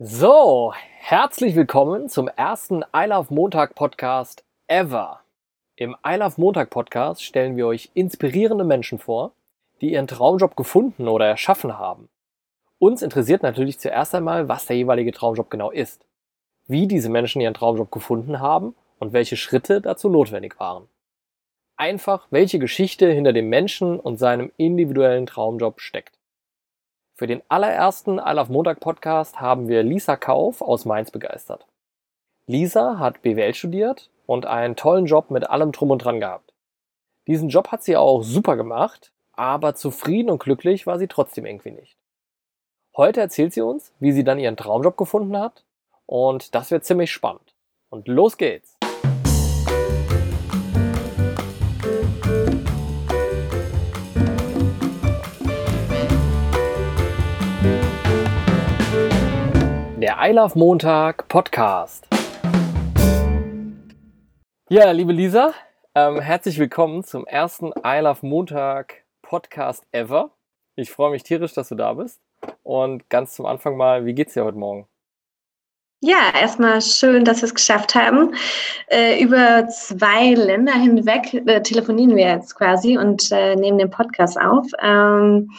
So, herzlich willkommen zum ersten I Love Montag Podcast ever. Im I Love Montag Podcast stellen wir euch inspirierende Menschen vor, die ihren Traumjob gefunden oder erschaffen haben. Uns interessiert natürlich zuerst einmal, was der jeweilige Traumjob genau ist, wie diese Menschen ihren Traumjob gefunden haben und welche Schritte dazu notwendig waren. Einfach, welche Geschichte hinter dem Menschen und seinem individuellen Traumjob steckt. Für den allerersten I Love Montag Podcast haben wir Lisa Kauf aus Mainz begeistert. Lisa hat BWL studiert und einen tollen Job mit allem drum und dran gehabt. Diesen Job hat sie auch super gemacht, aber zufrieden und glücklich war sie trotzdem irgendwie nicht. Heute erzählt sie uns, wie sie dann ihren Traumjob gefunden hat und das wird ziemlich spannend. Und los geht's! Der I Love Montag Podcast. Ja, liebe Lisa, ähm, herzlich willkommen zum ersten I Love Montag Podcast ever. Ich freue mich tierisch, dass du da bist. Und ganz zum Anfang mal, wie geht's dir heute Morgen? Ja, erstmal schön, dass wir es geschafft haben. Äh, über zwei Länder hinweg äh, telefonieren wir jetzt quasi und äh, nehmen den Podcast auf. Ähm,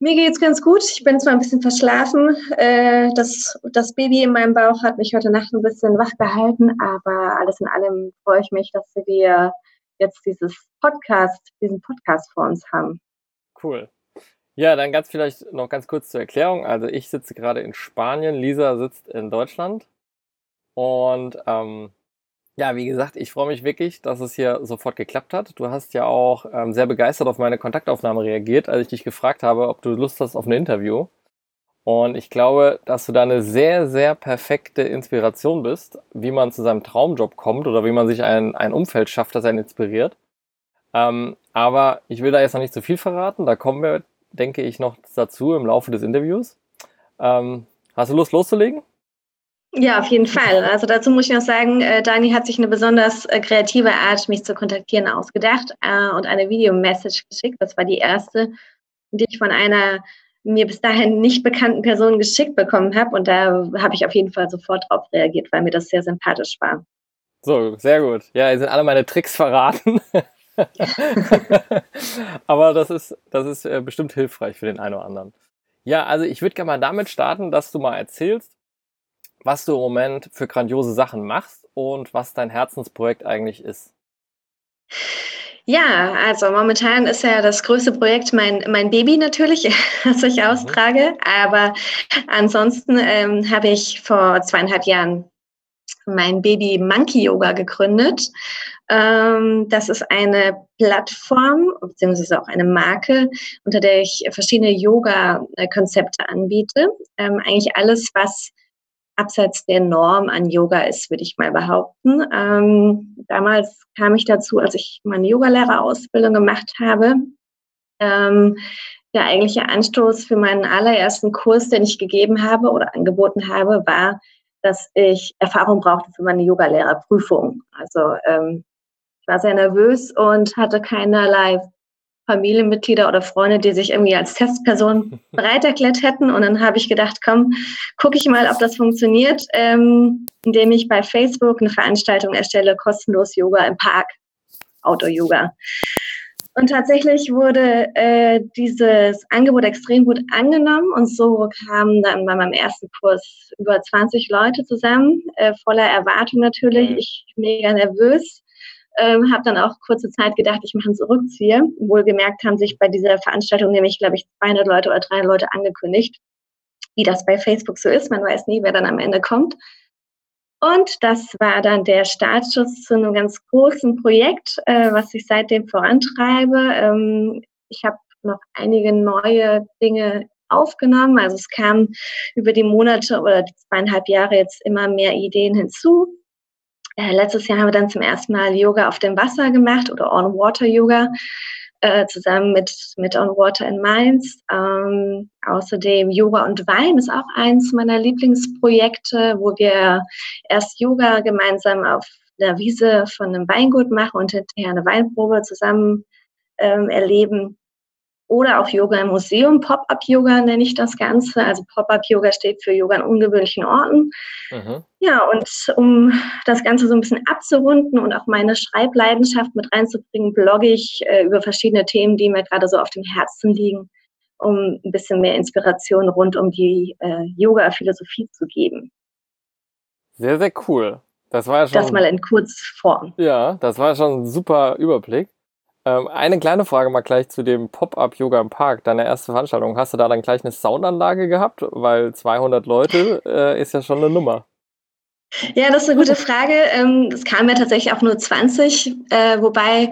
mir geht's ganz gut. Ich bin zwar ein bisschen verschlafen. Äh, das, das Baby in meinem Bauch hat mich heute Nacht ein bisschen wach gehalten, aber alles in allem freue ich mich, dass wir jetzt dieses Podcast, diesen Podcast vor uns haben. Cool. Ja, dann ganz vielleicht noch ganz kurz zur Erklärung. Also ich sitze gerade in Spanien, Lisa sitzt in Deutschland und ähm, ja, wie gesagt, ich freue mich wirklich, dass es hier sofort geklappt hat. Du hast ja auch ähm, sehr begeistert auf meine Kontaktaufnahme reagiert, als ich dich gefragt habe, ob du Lust hast auf ein Interview. Und ich glaube, dass du da eine sehr, sehr perfekte Inspiration bist, wie man zu seinem Traumjob kommt oder wie man sich ein, ein Umfeld schafft, das einen inspiriert. Ähm, aber ich will da jetzt noch nicht zu viel verraten. Da kommen wir, denke ich, noch dazu im Laufe des Interviews. Ähm, hast du Lust loszulegen? Ja, auf jeden Fall. Also dazu muss ich noch sagen, äh, Dani hat sich eine besonders äh, kreative Art, mich zu kontaktieren, ausgedacht äh, und eine Videomessage geschickt. Das war die erste, die ich von einer mir bis dahin nicht bekannten Person geschickt bekommen habe. Und da habe ich auf jeden Fall sofort drauf reagiert, weil mir das sehr sympathisch war. So, sehr gut. Ja, ihr sind alle meine Tricks verraten. Aber das ist, das ist äh, bestimmt hilfreich für den einen oder anderen. Ja, also ich würde gerne mal damit starten, dass du mal erzählst, was du im Moment für grandiose Sachen machst und was dein Herzensprojekt eigentlich ist. Ja, also momentan ist ja das größte Projekt mein, mein Baby natürlich, das ich mhm. austrage. Aber ansonsten ähm, habe ich vor zweieinhalb Jahren mein Baby Monkey Yoga gegründet. Ähm, das ist eine Plattform beziehungsweise auch eine Marke, unter der ich verschiedene Yoga-Konzepte anbiete. Ähm, eigentlich alles, was abseits der Norm an Yoga ist, würde ich mal behaupten. Ähm, damals kam ich dazu, als ich meine Yogalehrerausbildung gemacht habe. Ähm, der eigentliche Anstoß für meinen allerersten Kurs, den ich gegeben habe oder angeboten habe, war, dass ich Erfahrung brauchte für meine Yogalehrerprüfung. Also ähm, ich war sehr nervös und hatte keinerlei Familienmitglieder oder Freunde, die sich irgendwie als Testperson bereit erklärt hätten. Und dann habe ich gedacht, komm, gucke ich mal, ob das funktioniert, ähm, indem ich bei Facebook eine Veranstaltung erstelle, kostenlos Yoga im Park, Outdoor-Yoga. Und tatsächlich wurde äh, dieses Angebot extrem gut angenommen und so kamen dann bei meinem ersten Kurs über 20 Leute zusammen, äh, voller Erwartung natürlich, ich mega nervös ähm, habe dann auch kurze Zeit gedacht, ich mache einen Zurückzieher. Wohlgemerkt haben sich bei dieser Veranstaltung nämlich, glaube ich, 200 Leute oder 300 Leute angekündigt, wie das bei Facebook so ist. Man weiß nie, wer dann am Ende kommt. Und das war dann der Startschuss zu einem ganz großen Projekt, äh, was ich seitdem vorantreibe. Ähm, ich habe noch einige neue Dinge aufgenommen. Also es kamen über die Monate oder zweieinhalb Jahre jetzt immer mehr Ideen hinzu. Äh, letztes Jahr haben wir dann zum ersten Mal Yoga auf dem Wasser gemacht oder On-Water-Yoga. Äh, zusammen mit, mit On Water in Mainz. Ähm, außerdem Yoga und Wein ist auch eins meiner Lieblingsprojekte, wo wir erst Yoga gemeinsam auf der Wiese von einem Weingut machen und hinterher eine Weinprobe zusammen ähm, erleben. Oder auch Yoga im Museum. Pop-up-Yoga nenne ich das Ganze. Also Pop-up-Yoga steht für Yoga an ungewöhnlichen Orten. Mhm. Ja, und um das Ganze so ein bisschen abzurunden und auch meine Schreibleidenschaft mit reinzubringen, blogge ich äh, über verschiedene Themen, die mir gerade so auf dem Herzen liegen, um ein bisschen mehr Inspiration rund um die äh, Yoga-Philosophie zu geben. Sehr, sehr cool. Das war ja schon. Das mal in Kurzform. Ja, das war schon ein super Überblick. Ähm, eine kleine Frage mal gleich zu dem Pop-Up-Yoga im Park, deine erste Veranstaltung. Hast du da dann gleich eine Soundanlage gehabt? Weil 200 Leute äh, ist ja schon eine Nummer. Ja, das ist eine gute Frage. Ähm, es kamen ja tatsächlich auch nur 20, äh, wobei,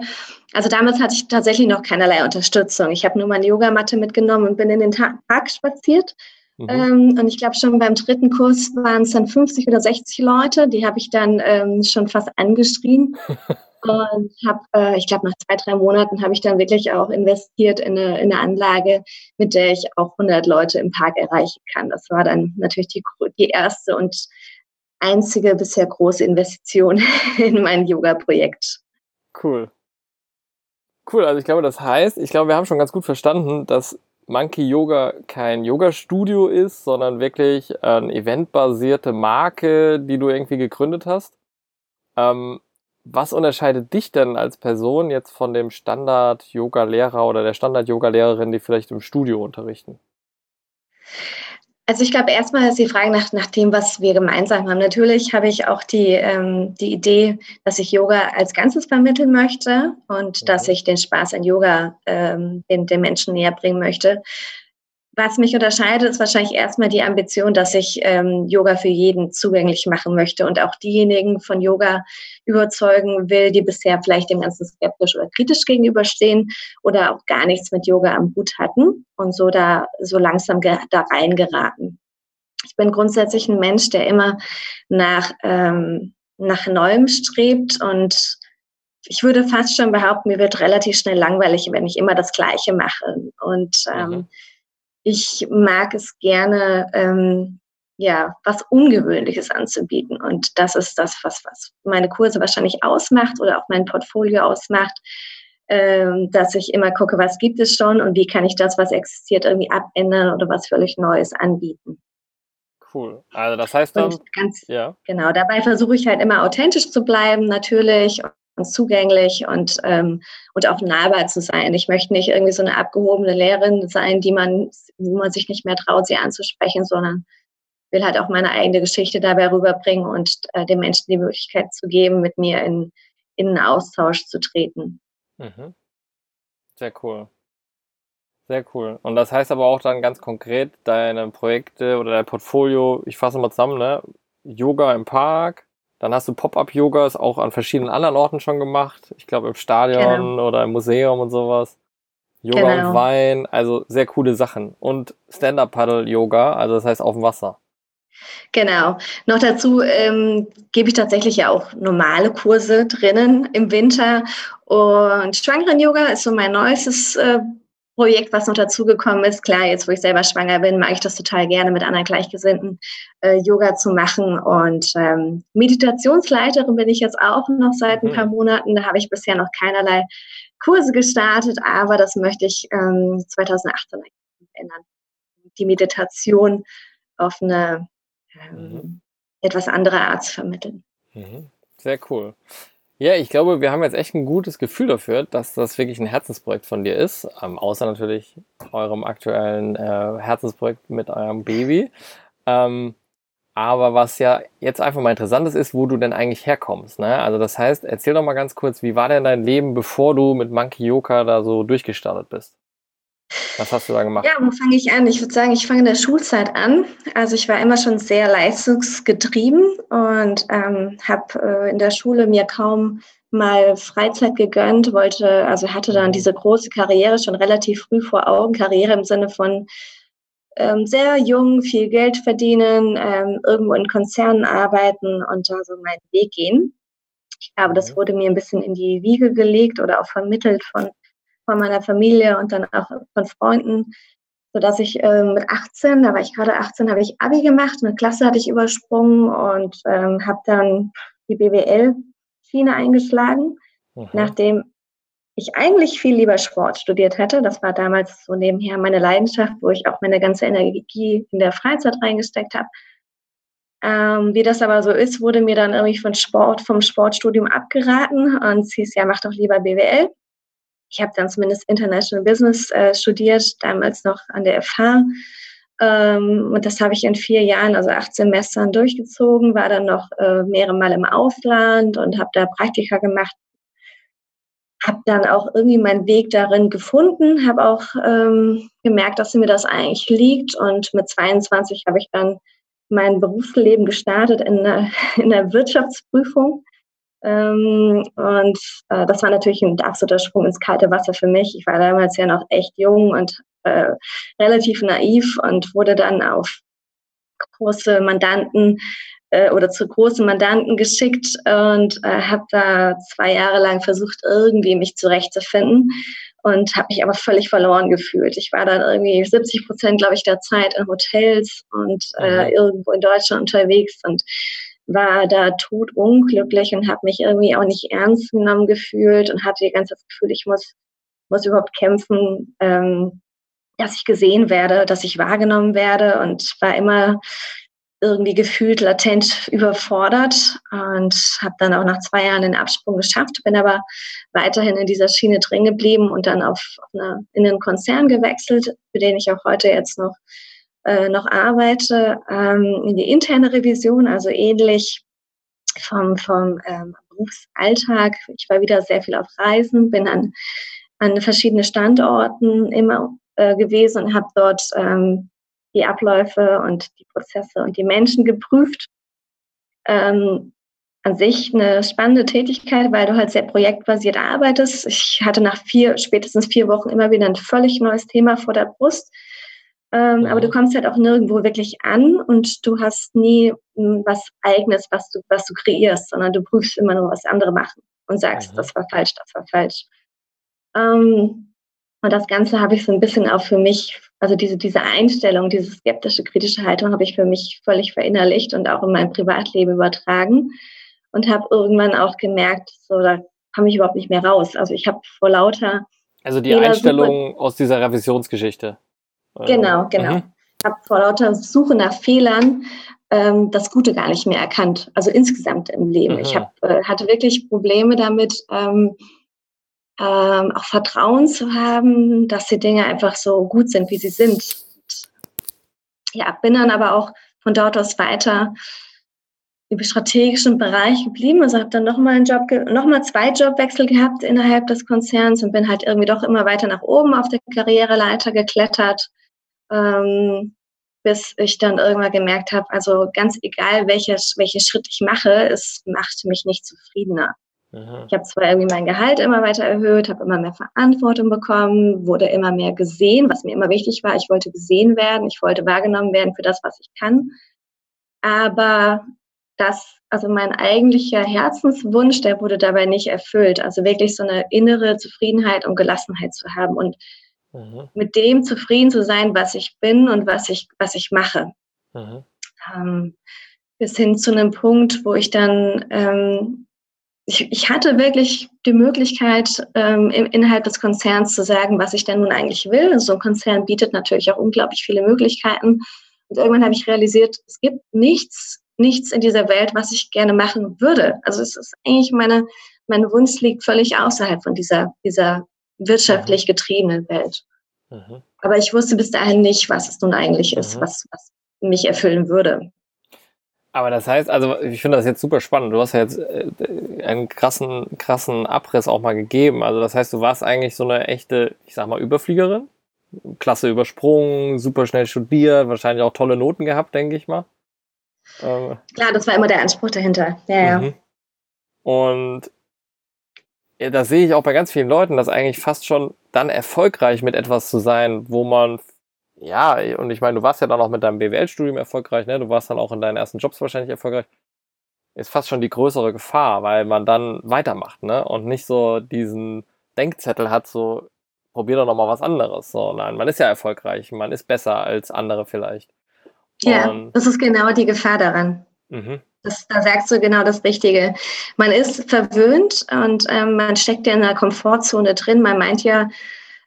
also damals hatte ich tatsächlich noch keinerlei Unterstützung. Ich habe nur meine Yogamatte mitgenommen und bin in den Park spaziert. Mhm. Ähm, und ich glaube, schon beim dritten Kurs waren es dann 50 oder 60 Leute. Die habe ich dann ähm, schon fast angeschrien. und habe, äh, ich glaube, nach zwei, drei Monaten habe ich dann wirklich auch investiert in eine, in eine Anlage, mit der ich auch 100 Leute im Park erreichen kann. Das war dann natürlich die, die erste und einzige bisher große Investition in mein Yoga-Projekt. Cool. Cool, also ich glaube, das heißt, ich glaube, wir haben schon ganz gut verstanden, dass Monkey Yoga kein Yoga-Studio ist, sondern wirklich eine eventbasierte Marke, die du irgendwie gegründet hast. Ähm, was unterscheidet dich denn als Person jetzt von dem Standard-Yoga-Lehrer oder der Standard-Yoga-Lehrerin, die vielleicht im Studio unterrichten? Also ich glaube, erstmal ist die Frage nach, nach dem, was wir gemeinsam haben. Natürlich habe ich auch die, ähm, die Idee, dass ich Yoga als Ganzes vermitteln möchte und mhm. dass ich den Spaß an Yoga ähm, den, den Menschen näher bringen möchte. Was mich unterscheidet, ist wahrscheinlich erstmal die Ambition, dass ich ähm, Yoga für jeden zugänglich machen möchte und auch diejenigen von Yoga überzeugen will, die bisher vielleicht dem Ganzen skeptisch oder kritisch gegenüberstehen oder auch gar nichts mit Yoga am Hut hatten und so da so langsam da reingeraten. Ich bin grundsätzlich ein Mensch, der immer nach, ähm, nach Neuem strebt und ich würde fast schon behaupten, mir wird relativ schnell langweilig, wenn ich immer das Gleiche mache. Und ähm, mhm ich mag es gerne, ähm, ja, was Ungewöhnliches anzubieten. Und das ist das, was, was meine Kurse wahrscheinlich ausmacht oder auch mein Portfolio ausmacht, ähm, dass ich immer gucke, was gibt es schon und wie kann ich das, was existiert, irgendwie abändern oder was völlig Neues anbieten. Cool. Also das heißt dann, ganz, ja. genau, dabei versuche ich halt immer authentisch zu bleiben, natürlich und zugänglich und, ähm, und auch nahbar zu sein. Ich möchte nicht irgendwie so eine abgehobene Lehrerin sein, die man, wo man sich nicht mehr traut, sie anzusprechen, sondern will halt auch meine eigene Geschichte dabei rüberbringen und äh, den Menschen die Möglichkeit zu geben, mit mir in, in einen Austausch zu treten. Mhm. Sehr cool. Sehr cool. Und das heißt aber auch dann ganz konkret, deine Projekte oder dein Portfolio, ich fasse mal zusammen, ne? Yoga im Park, dann hast du Pop-Up-Yogas auch an verschiedenen anderen Orten schon gemacht. Ich glaube im Stadion genau. oder im Museum und sowas. Yoga genau. und Wein, also sehr coole Sachen. Und Stand-Up-Paddle-Yoga, also das heißt auf dem Wasser. Genau. Noch dazu ähm, gebe ich tatsächlich ja auch normale Kurse drinnen im Winter. Und Schwangeren-Yoga ist so mein neuestes äh, Projekt, was noch dazugekommen ist. Klar, jetzt wo ich selber schwanger bin, mag ich das total gerne mit anderen Gleichgesinnten äh, Yoga zu machen. Und ähm, Meditationsleiterin bin ich jetzt auch noch seit ein mhm. paar Monaten. Da habe ich bisher noch keinerlei Kurse gestartet, aber das möchte ich ähm, 2018 ändern. Die Meditation auf eine ähm, mhm. etwas andere Art zu vermitteln. Mhm. Sehr cool. Ja, ich glaube, wir haben jetzt echt ein gutes Gefühl dafür, dass das wirklich ein Herzensprojekt von dir ist. Ähm, außer natürlich eurem aktuellen äh, Herzensprojekt mit eurem Baby. Ähm, aber was ja jetzt einfach mal interessant ist, ist, wo du denn eigentlich herkommst. Ne? Also das heißt, erzähl doch mal ganz kurz, wie war denn dein Leben, bevor du mit Monkey Yoga da so durchgestartet bist? Was hast du da gemacht? Ja, wo fange ich an? Ich würde sagen, ich fange in der Schulzeit an. Also ich war immer schon sehr leistungsgetrieben und ähm, habe äh, in der Schule mir kaum mal Freizeit gegönnt, wollte, also hatte dann diese große Karriere schon relativ früh vor Augen, Karriere im Sinne von ähm, sehr jung, viel Geld verdienen, ähm, irgendwo in Konzernen arbeiten und da so meinen Weg gehen. Ich glaube, das mhm. wurde mir ein bisschen in die Wiege gelegt oder auch vermittelt von von meiner Familie und dann auch von Freunden, sodass ich äh, mit 18, da war ich gerade 18, habe ich Abi gemacht, eine Klasse hatte ich übersprungen und ähm, habe dann die BWL-Schiene eingeschlagen, mhm. nachdem ich eigentlich viel lieber Sport studiert hätte. Das war damals so nebenher meine Leidenschaft, wo ich auch meine ganze Energie in der Freizeit reingesteckt habe. Ähm, wie das aber so ist, wurde mir dann irgendwie von Sport, vom Sportstudium abgeraten und es hieß, ja, mach doch lieber BWL. Ich habe dann zumindest International Business äh, studiert, damals noch an der FH. Ähm, und das habe ich in vier Jahren, also acht Semestern durchgezogen, war dann noch äh, mehrere Mal im Ausland und habe da Praktika gemacht. Habe dann auch irgendwie meinen Weg darin gefunden, habe auch ähm, gemerkt, dass mir das eigentlich liegt. Und mit 22 habe ich dann mein Berufsleben gestartet in der, in der Wirtschaftsprüfung. Ähm, und äh, das war natürlich ein absoluter Sprung ins kalte Wasser für mich. Ich war damals ja noch echt jung und äh, relativ naiv und wurde dann auf große Mandanten äh, oder zu großen Mandanten geschickt und äh, habe da zwei Jahre lang versucht, irgendwie mich zurechtzufinden und habe mich aber völlig verloren gefühlt. Ich war dann irgendwie 70 Prozent, glaube ich, der Zeit in Hotels und äh, mhm. irgendwo in Deutschland unterwegs und war da tot unglücklich und habe mich irgendwie auch nicht ernst genommen gefühlt und hatte die ganze Zeit das Gefühl, ich muss, muss überhaupt kämpfen, ähm, dass ich gesehen werde, dass ich wahrgenommen werde und war immer irgendwie gefühlt latent überfordert und habe dann auch nach zwei Jahren den Absprung geschafft, bin aber weiterhin in dieser Schiene drin geblieben und dann auf, auf eine, in einen Konzern gewechselt, für den ich auch heute jetzt noch, äh, noch arbeite, ähm, in die interne Revision, also ähnlich vom, vom ähm, Berufsalltag. Ich war wieder sehr viel auf Reisen, bin an, an verschiedene Standorten immer äh, gewesen und habe dort ähm, die Abläufe und die Prozesse und die Menschen geprüft. Ähm, an sich eine spannende Tätigkeit, weil du halt sehr projektbasiert arbeitest. Ich hatte nach vier, spätestens vier Wochen immer wieder ein völlig neues Thema vor der Brust. Ähm. Aber du kommst halt auch nirgendwo wirklich an und du hast nie hm, was Eigenes, was du, was du kreierst, sondern du prüfst immer nur, was andere machen und sagst, mhm. das war falsch, das war falsch. Ähm, und das Ganze habe ich so ein bisschen auch für mich, also diese, diese Einstellung, diese skeptische, kritische Haltung habe ich für mich völlig verinnerlicht und auch in mein Privatleben übertragen und habe irgendwann auch gemerkt, so da komme ich überhaupt nicht mehr raus. Also ich habe vor lauter also die Einstellung aus dieser Revisionsgeschichte. Genau, genau. Mhm. habe vor lauter Suche nach Fehlern ähm, das Gute gar nicht mehr erkannt. Also insgesamt im Leben. Mhm. Ich hab, äh, hatte wirklich Probleme damit, ähm, ähm, auch Vertrauen zu haben, dass die Dinge einfach so gut sind, wie sie sind. Ja, bin dann aber auch von dort aus weiter im strategischen Bereich geblieben. Also habe dann nochmal einen Job, nochmal zwei Jobwechsel gehabt innerhalb des Konzerns und bin halt irgendwie doch immer weiter nach oben auf der Karriereleiter geklettert, ähm, bis ich dann irgendwann gemerkt habe, also ganz egal, welches, welchen Schritt ich mache, es macht mich nicht zufriedener. Ich habe zwar irgendwie mein Gehalt immer weiter erhöht, habe immer mehr Verantwortung bekommen, wurde immer mehr gesehen, was mir immer wichtig war. Ich wollte gesehen werden, ich wollte wahrgenommen werden für das, was ich kann. Aber das, also mein eigentlicher Herzenswunsch, der wurde dabei nicht erfüllt. Also wirklich so eine innere Zufriedenheit und Gelassenheit zu haben und mhm. mit dem zufrieden zu sein, was ich bin und was ich, was ich mache. Mhm. Ähm, bis hin zu einem Punkt, wo ich dann ähm, ich, ich hatte wirklich die Möglichkeit, ähm, im, innerhalb des Konzerns zu sagen, was ich denn nun eigentlich will. Also so ein Konzern bietet natürlich auch unglaublich viele Möglichkeiten. Und irgendwann habe ich realisiert, es gibt nichts, nichts in dieser Welt, was ich gerne machen würde. Also es ist eigentlich meine, mein Wunsch liegt völlig außerhalb von dieser, dieser wirtschaftlich mhm. getriebenen Welt. Mhm. Aber ich wusste bis dahin nicht, was es nun eigentlich ist, mhm. was, was mich erfüllen würde. Aber das heißt, also ich finde das jetzt super spannend. Du hast ja jetzt äh, einen krassen, krassen Abriss auch mal gegeben. Also das heißt, du warst eigentlich so eine echte, ich sag mal, Überfliegerin. Klasse übersprungen, super schnell studiert, wahrscheinlich auch tolle Noten gehabt, denke ich mal. Ähm, Klar, das war immer der Anspruch dahinter. Ja, mhm. ja. Und das sehe ich auch bei ganz vielen Leuten, dass eigentlich fast schon dann erfolgreich mit etwas zu sein, wo man ja, und ich meine, du warst ja dann auch mit deinem BWL-Studium erfolgreich, ne? Du warst dann auch in deinen ersten Jobs wahrscheinlich erfolgreich. Ist fast schon die größere Gefahr, weil man dann weitermacht, ne? Und nicht so diesen Denkzettel hat, so, probier doch nochmal was anderes. So, nein, man ist ja erfolgreich, man ist besser als andere vielleicht. Ja, und, das ist genau die Gefahr daran. Mhm. Das, da sagst du genau das Richtige. Man ist verwöhnt und ähm, man steckt ja in einer Komfortzone drin. Man meint ja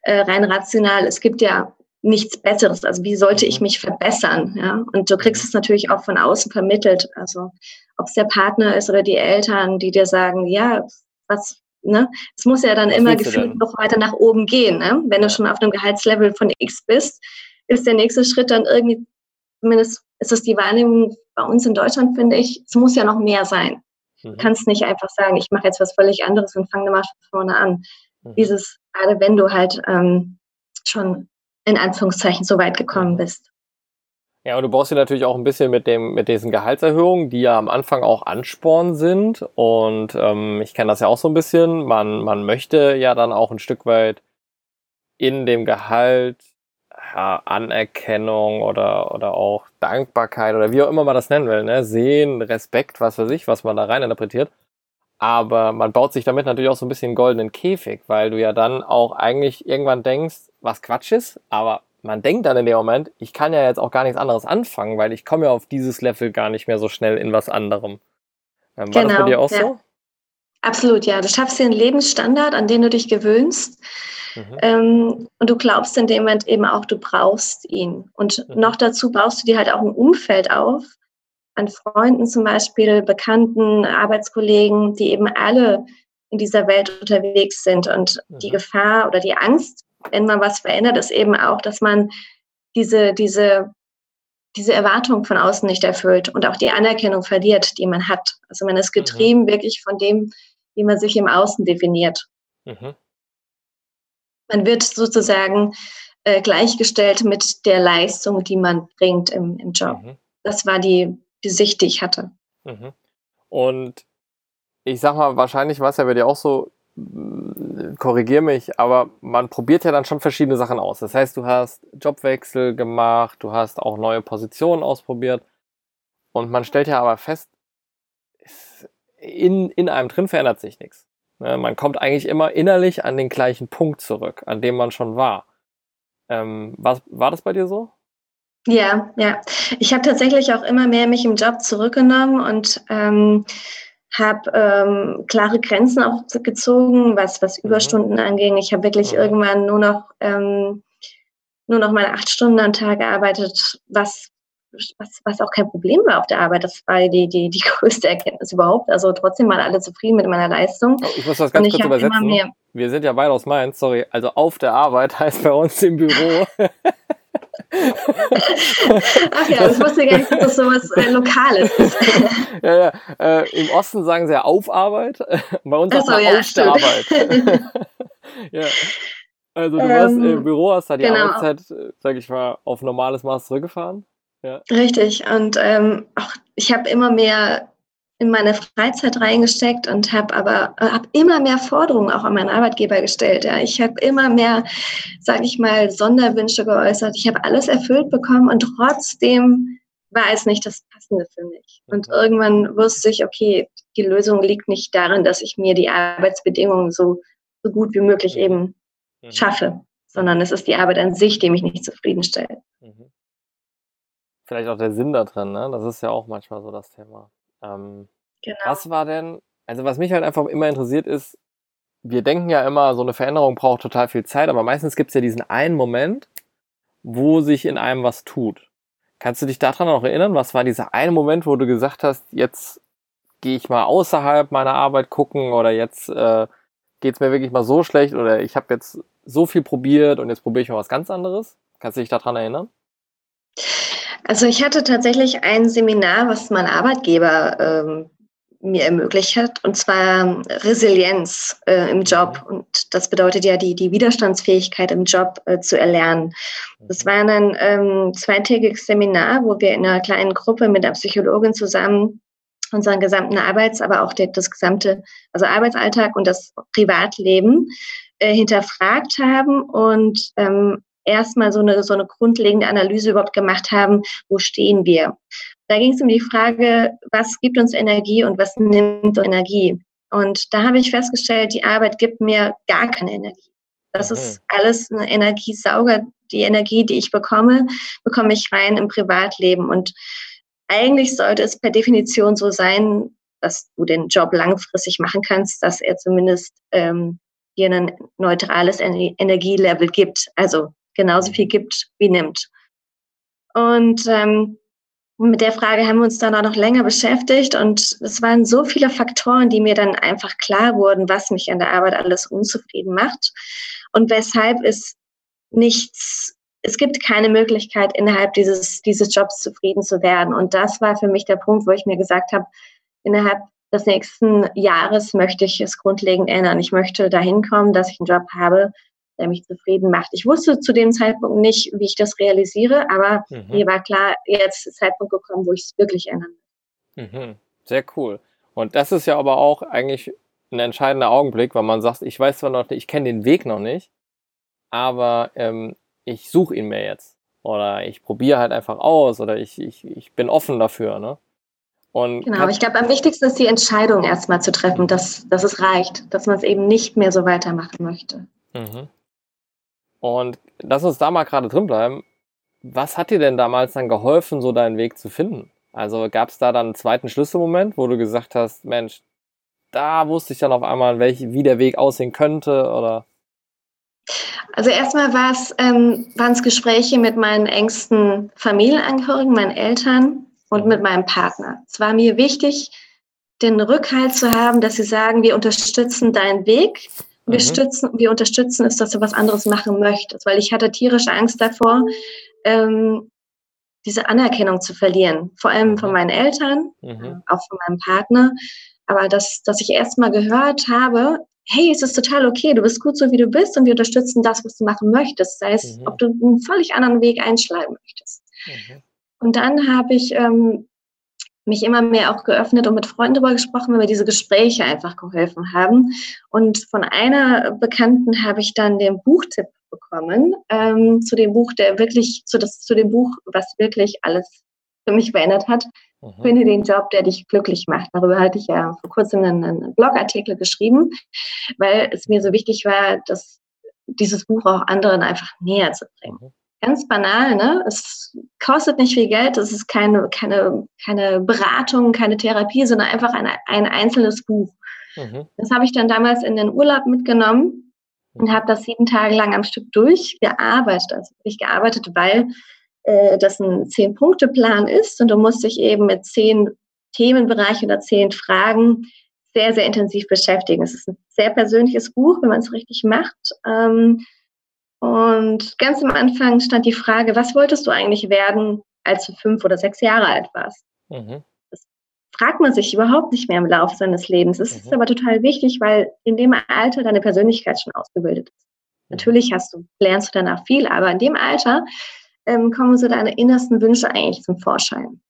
äh, rein rational, es gibt ja nichts Besseres. Also wie sollte ich mhm. mich verbessern? Ja? Und du kriegst es natürlich auch von außen vermittelt. Also ob es der Partner ist oder die Eltern, die dir sagen, ja, was, ne? Es muss ja dann was immer gefühlt noch weiter nach oben gehen. Ne? Wenn du schon auf einem Gehaltslevel von X bist, ist der nächste Schritt dann irgendwie, zumindest ist es die Wahrnehmung bei uns in Deutschland, finde ich, es muss ja noch mehr sein. Mhm. Du kannst nicht einfach sagen, ich mache jetzt was völlig anderes und fange mal von vorne an. Mhm. Dieses, gerade wenn du halt ähm, schon in Anführungszeichen so weit gekommen bist. Ja, und du brauchst dir natürlich auch ein bisschen mit dem, mit diesen Gehaltserhöhungen, die ja am Anfang auch Ansporn sind. Und ähm, ich kenne das ja auch so ein bisschen. Man, man möchte ja dann auch ein Stück weit in dem Gehalt ja, Anerkennung oder, oder auch Dankbarkeit oder wie auch immer man das nennen will, ne? Sehen, Respekt, was weiß ich, was man da rein interpretiert. Aber man baut sich damit natürlich auch so ein bisschen einen goldenen Käfig, weil du ja dann auch eigentlich irgendwann denkst, was Quatsch ist, aber man denkt dann in dem Moment, ich kann ja jetzt auch gar nichts anderes anfangen, weil ich komme ja auf dieses Level gar nicht mehr so schnell in was anderem. Ähm, war genau, das bei genau, dir auch ja. so? Absolut, ja. Du schaffst dir einen Lebensstandard, an den du dich gewöhnst. Mhm. Ähm, und du glaubst in dem Moment eben auch, du brauchst ihn. Und mhm. noch dazu baust du dir halt auch ein Umfeld auf, an Freunden zum Beispiel, Bekannten, Arbeitskollegen, die eben alle in dieser Welt unterwegs sind. Und mhm. die Gefahr oder die Angst, wenn man was verändert, ist eben auch, dass man diese, diese, diese Erwartung von außen nicht erfüllt und auch die Anerkennung verliert, die man hat. Also man ist mhm. getrieben wirklich von dem, wie man sich im Außen definiert. Mhm. Man wird sozusagen äh, gleichgestellt mit der Leistung, die man bringt im, im Job. Mhm. Das war die, die Sicht, die ich hatte. Mhm. Und ich sag mal, wahrscheinlich war es ja bei dir auch so, mm, korrigier mich, aber man probiert ja dann schon verschiedene Sachen aus. Das heißt, du hast Jobwechsel gemacht, du hast auch neue Positionen ausprobiert und man stellt ja aber fest, in, in einem drin verändert sich nichts. Ne, man kommt eigentlich immer innerlich an den gleichen Punkt zurück, an dem man schon war. Ähm, was, war das bei dir so? Ja, ja. Ich habe tatsächlich auch immer mehr mich im Job zurückgenommen und ähm, habe ähm, klare Grenzen auch gezogen, was, was mhm. Überstunden mhm. anging. Ich habe wirklich mhm. irgendwann nur noch ähm, nur noch meine acht Stunden am Tag gearbeitet, was was, was auch kein Problem war auf der Arbeit. Das war die, die, die größte Erkenntnis überhaupt. Also trotzdem waren alle zufrieden mit meiner Leistung. Oh, ich muss das ganz kurz übersetzen. Wir sind ja beide aus Mainz, sorry. Also auf der Arbeit heißt bei uns im Büro. Ach ja, ich wusste gar nicht, dass das sowas äh, Lokales ist. ja, ja. Äh, Im Osten sagen sie ja auf Arbeit. Bei uns sagt so, ja, auf der Arbeit. ja. Also du ähm, warst im Büro, hast da die genau. Arbeitszeit, äh, sag ich mal, auf normales Maß zurückgefahren. Ja. Richtig. Und ähm, auch ich habe immer mehr in meine Freizeit reingesteckt und habe aber äh, habe immer mehr Forderungen auch an meinen Arbeitgeber gestellt. Ja. Ich habe immer mehr, sage ich mal, Sonderwünsche geäußert. Ich habe alles erfüllt bekommen und trotzdem war es nicht das Passende für mich. Und mhm. irgendwann wusste ich, okay, die Lösung liegt nicht darin, dass ich mir die Arbeitsbedingungen so, so gut wie möglich mhm. eben mhm. schaffe, sondern es ist die Arbeit an sich, die mich nicht zufriedenstellt. Vielleicht auch der Sinn da drin, ne? Das ist ja auch manchmal so das Thema. Ähm, genau. Was war denn, also was mich halt einfach immer interessiert ist, wir denken ja immer, so eine Veränderung braucht total viel Zeit, aber meistens gibt es ja diesen einen Moment, wo sich in einem was tut. Kannst du dich daran noch erinnern? Was war dieser eine Moment, wo du gesagt hast, jetzt gehe ich mal außerhalb meiner Arbeit gucken oder jetzt äh, geht es mir wirklich mal so schlecht oder ich habe jetzt so viel probiert und jetzt probiere ich mal was ganz anderes? Kannst du dich daran erinnern? Also ich hatte tatsächlich ein Seminar, was mein Arbeitgeber ähm, mir ermöglicht hat, und zwar Resilienz äh, im Job. Und das bedeutet ja, die, die Widerstandsfähigkeit im Job äh, zu erlernen. Das war ein ähm, zweitägiges Seminar, wo wir in einer kleinen Gruppe mit der Psychologin zusammen unseren gesamten Arbeits-, aber auch das gesamte, also Arbeitsalltag und das Privatleben äh, hinterfragt haben und ähm, erstmal so eine, so eine grundlegende Analyse überhaupt gemacht haben, wo stehen wir. Da ging es um die Frage, was gibt uns Energie und was nimmt uns Energie. Und da habe ich festgestellt, die Arbeit gibt mir gar keine Energie. Das mhm. ist alles ein Energiesauger. Die Energie, die ich bekomme, bekomme ich rein im Privatleben. Und eigentlich sollte es per Definition so sein, dass du den Job langfristig machen kannst, dass er zumindest ähm, dir ein neutrales Energielevel gibt. Also genauso viel gibt wie nimmt. Und ähm, mit der Frage haben wir uns dann auch noch länger beschäftigt und es waren so viele Faktoren, die mir dann einfach klar wurden, was mich an der Arbeit alles unzufrieden macht und weshalb es nichts, es gibt keine Möglichkeit, innerhalb dieses, dieses Jobs zufrieden zu werden. Und das war für mich der Punkt, wo ich mir gesagt habe, innerhalb des nächsten Jahres möchte ich es grundlegend ändern. Ich möchte dahin kommen, dass ich einen Job habe, der mich zufrieden macht. Ich wusste zu dem Zeitpunkt nicht, wie ich das realisiere, aber mhm. mir war klar, jetzt ist der Zeitpunkt gekommen, wo ich es wirklich ändern will. Mhm. Sehr cool. Und das ist ja aber auch eigentlich ein entscheidender Augenblick, weil man sagt, ich weiß zwar noch nicht, ich kenne den Weg noch nicht, aber ähm, ich suche ihn mir jetzt. Oder ich probiere halt einfach aus oder ich, ich, ich bin offen dafür. Ne? Und genau, ich glaube, am wichtigsten ist die Entscheidung erstmal zu treffen, dass, dass es reicht, dass man es eben nicht mehr so weitermachen möchte. Mhm. Und lass uns da mal gerade drin bleiben. Was hat dir denn damals dann geholfen, so deinen Weg zu finden? Also gab es da dann einen zweiten Schlüsselmoment, wo du gesagt hast, Mensch, da wusste ich dann auf einmal, welch, wie der Weg aussehen könnte oder? Also erstmal ähm, waren es Gespräche mit meinen engsten Familienangehörigen, meinen Eltern und mit meinem Partner. Es war mir wichtig, den Rückhalt zu haben, dass sie sagen, wir unterstützen deinen Weg, wir, mhm. stützen, wir unterstützen es, dass du was anderes machen möchtest, weil ich hatte tierische Angst davor, ähm, diese Anerkennung zu verlieren, vor allem von mhm. meinen Eltern, mhm. auch von meinem Partner. Aber dass, dass ich erstmal gehört habe, hey, es ist total okay, du bist gut so, wie du bist und wir unterstützen das, was du machen möchtest, sei es, mhm. ob du einen völlig anderen Weg einschlagen möchtest. Mhm. Und dann habe ich ähm, mich immer mehr auch geöffnet und mit Freunden darüber gesprochen, weil mir diese Gespräche einfach geholfen haben. Und von einer Bekannten habe ich dann den Buchtipp bekommen, ähm, zu dem Buch, der wirklich, zu, das, zu dem Buch, was wirklich alles für mich verändert hat. Mhm. Finde den Job, der dich glücklich macht. Darüber hatte ich ja vor kurzem einen, einen Blogartikel geschrieben, weil es mir so wichtig war, dass dieses Buch auch anderen einfach näher zu bringen. Mhm ganz banal, ne? Es kostet nicht viel Geld, es ist keine, keine, keine Beratung, keine Therapie, sondern einfach ein, ein einzelnes Buch. Mhm. Das habe ich dann damals in den Urlaub mitgenommen und habe das sieben Tage lang am Stück durchgearbeitet. Also ich gearbeitet, weil äh, das ein Zehn-Punkte-Plan ist und du musst dich eben mit zehn Themenbereichen oder zehn Fragen sehr, sehr intensiv beschäftigen. Es ist ein sehr persönliches Buch, wenn man es richtig macht. Ähm, und ganz am Anfang stand die Frage, was wolltest du eigentlich werden, als du fünf oder sechs Jahre alt warst? Mhm. Das fragt man sich überhaupt nicht mehr im Laufe seines Lebens. Es mhm. ist aber total wichtig, weil in dem Alter deine Persönlichkeit schon ausgebildet ist. Mhm. Natürlich hast du, lernst du danach viel, aber in dem Alter ähm, kommen so deine innersten Wünsche eigentlich zum Vorschein.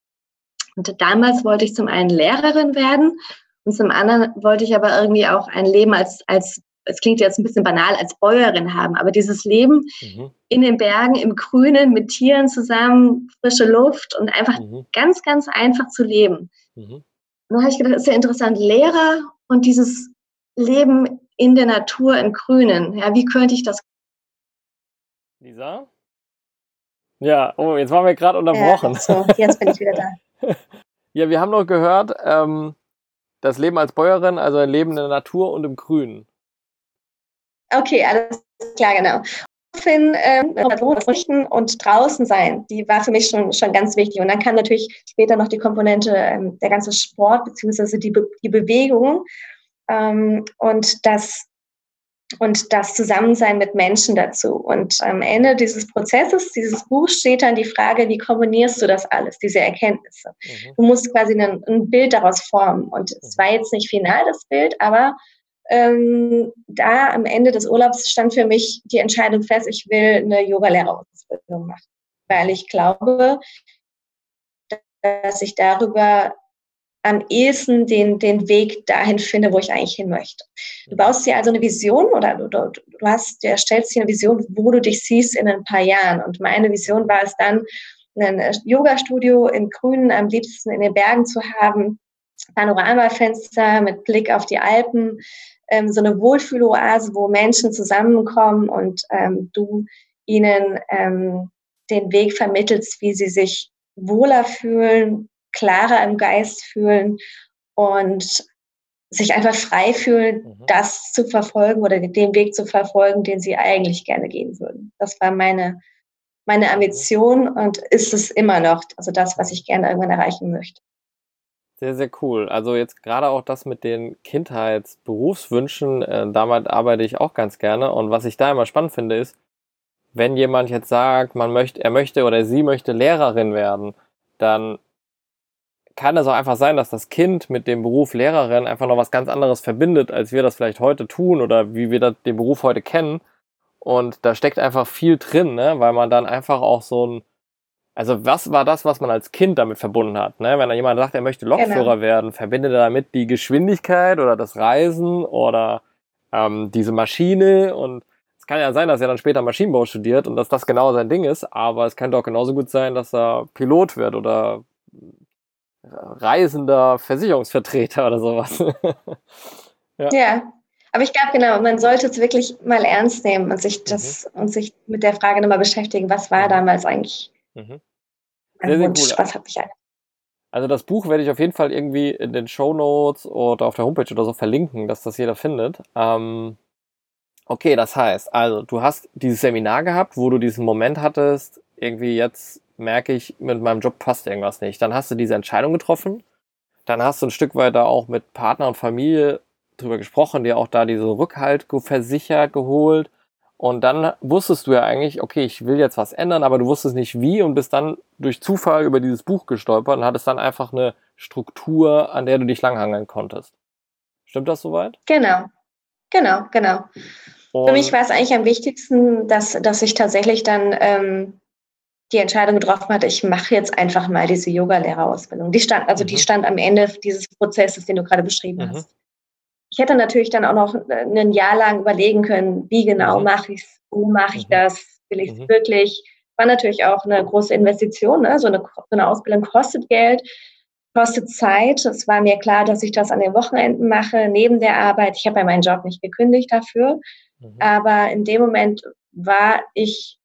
Und damals wollte ich zum einen Lehrerin werden und zum anderen wollte ich aber irgendwie auch ein Leben als, als es klingt jetzt ein bisschen banal, als Bäuerin haben, aber dieses Leben mhm. in den Bergen, im Grünen, mit Tieren zusammen, frische Luft und einfach mhm. ganz, ganz einfach zu leben. Mhm. Und dann habe ich gedacht, das ist ja interessant, Lehrer und dieses Leben in der Natur, im Grünen. Ja, wie könnte ich das? Lisa? Ja, oh, jetzt waren wir gerade unterbrochen. Ja, so, jetzt bin ich wieder da. ja, wir haben noch gehört, ähm, das Leben als Bäuerin, also ein Leben in der Natur und im Grünen. Okay, alles klar, genau. Finn, ähm, und draußen sein, die war für mich schon, schon ganz wichtig. Und dann kam natürlich später noch die Komponente, ähm, der ganze Sport beziehungsweise die, Be die Bewegung ähm, und das und das Zusammensein mit Menschen dazu. Und am Ende dieses Prozesses, dieses Buchs steht dann die Frage, wie kombinierst du das alles, diese Erkenntnisse? Mhm. Du musst quasi ein, ein, Bild daraus formen. Und es war jetzt nicht final das Bild, aber ähm, da am Ende des Urlaubs stand für mich die Entscheidung fest, ich will eine Yogalehrerausbildung machen, weil ich glaube, dass ich darüber am ehesten den, den Weg dahin finde, wo ich eigentlich hin möchte. Du baust dir also eine Vision oder du, du, du hast, du erstellst dir eine Vision, wo du dich siehst in ein paar Jahren. Und meine Vision war es dann, ein Yoga-Studio im Grünen, am liebsten in den Bergen zu haben, Panoramafenster mit Blick auf die Alpen, ähm, so eine Wohlfühloase, wo Menschen zusammenkommen und ähm, du ihnen ähm, den Weg vermittelst, wie sie sich wohler fühlen, klarer im Geist fühlen und sich einfach frei fühlen, mhm. das zu verfolgen oder den Weg zu verfolgen, den sie eigentlich gerne gehen würden. Das war meine, meine mhm. Ambition und ist es immer noch, also das, was ich gerne irgendwann erreichen möchte. Sehr, sehr cool. Also jetzt gerade auch das mit den Kindheitsberufswünschen, äh, damit arbeite ich auch ganz gerne. Und was ich da immer spannend finde, ist, wenn jemand jetzt sagt, man möchte, er möchte oder sie möchte Lehrerin werden, dann kann es auch einfach sein, dass das Kind mit dem Beruf Lehrerin einfach noch was ganz anderes verbindet, als wir das vielleicht heute tun oder wie wir den Beruf heute kennen. Und da steckt einfach viel drin, ne? weil man dann einfach auch so ein also was war das, was man als Kind damit verbunden hat? Ne? Wenn da jemand sagt, er möchte Lokführer genau. werden, verbindet er damit die Geschwindigkeit oder das Reisen oder ähm, diese Maschine und es kann ja sein, dass er dann später Maschinenbau studiert und dass das genau sein Ding ist, aber es könnte auch genauso gut sein, dass er Pilot wird oder reisender Versicherungsvertreter oder sowas. ja. ja. aber ich glaube genau, man sollte es wirklich mal ernst nehmen und sich das mhm. und sich mit der Frage nochmal beschäftigen, was war mhm. damals eigentlich Mhm. Sehr, sehr cool. was habe ich? Also das Buch werde ich auf jeden Fall irgendwie in den Show Notes oder auf der Homepage oder so verlinken, dass das jeder findet. Ähm, okay, das heißt, also du hast dieses Seminar gehabt, wo du diesen Moment hattest, irgendwie jetzt merke ich, mit meinem Job passt irgendwas nicht. Dann hast du diese Entscheidung getroffen. Dann hast du ein Stück weiter auch mit Partner und Familie drüber gesprochen, dir auch da diese Rückhalt versichert, geholt. Und dann wusstest du ja eigentlich, okay, ich will jetzt was ändern, aber du wusstest nicht wie und bist dann durch Zufall über dieses Buch gestolpert und hattest dann einfach eine Struktur, an der du dich langhangeln konntest. Stimmt das soweit? Genau, genau, genau. Und Für mich war es eigentlich am wichtigsten, dass, dass ich tatsächlich dann ähm, die Entscheidung getroffen hatte, ich mache jetzt einfach mal diese Yoga-Lehrerausbildung. Die stand, also mhm. die stand am Ende dieses Prozesses, den du gerade beschrieben mhm. hast ich hätte natürlich dann auch noch ein Jahr lang überlegen können, wie genau mhm. mache ich es, wo mache ich mhm. das, will ich es mhm. wirklich. War natürlich auch eine große Investition, ne? so, eine, so eine Ausbildung kostet Geld, kostet Zeit. Es war mir klar, dass ich das an den Wochenenden mache, neben der Arbeit. Ich habe ja meinen Job nicht gekündigt dafür, mhm. aber in dem Moment war ich,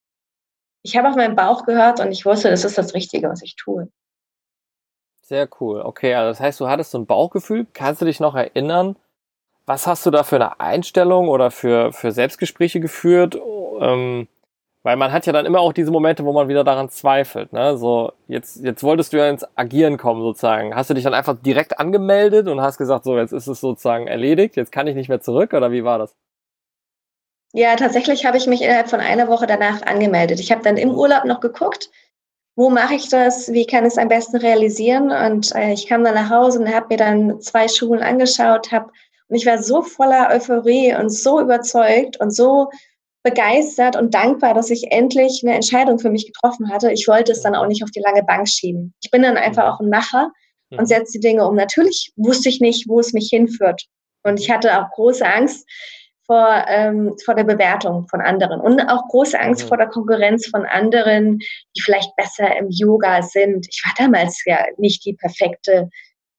ich habe auf meinen Bauch gehört und ich wusste, das ist das Richtige, was ich tue. Sehr cool. Okay, also das heißt, du hattest so ein Bauchgefühl. Kannst du dich noch erinnern, was hast du da für eine Einstellung oder für, für Selbstgespräche geführt? Ähm, weil man hat ja dann immer auch diese Momente, wo man wieder daran zweifelt. Ne? So, jetzt, jetzt wolltest du ja ins Agieren kommen sozusagen. Hast du dich dann einfach direkt angemeldet und hast gesagt, so, jetzt ist es sozusagen erledigt, jetzt kann ich nicht mehr zurück oder wie war das? Ja, tatsächlich habe ich mich innerhalb von einer Woche danach angemeldet. Ich habe dann im Urlaub noch geguckt, wo mache ich das, wie kann ich es am besten realisieren. Und äh, ich kam dann nach Hause und habe mir dann zwei Schulen angeschaut, habe und ich war so voller Euphorie und so überzeugt und so begeistert und dankbar, dass ich endlich eine Entscheidung für mich getroffen hatte. Ich wollte es dann auch nicht auf die lange Bank schieben. Ich bin dann einfach auch ein Macher und mhm. setze die Dinge um. Natürlich wusste ich nicht, wo es mich hinführt. Und ich hatte auch große Angst vor, ähm, vor der Bewertung von anderen und auch große Angst mhm. vor der Konkurrenz von anderen, die vielleicht besser im Yoga sind. Ich war damals ja nicht die perfekte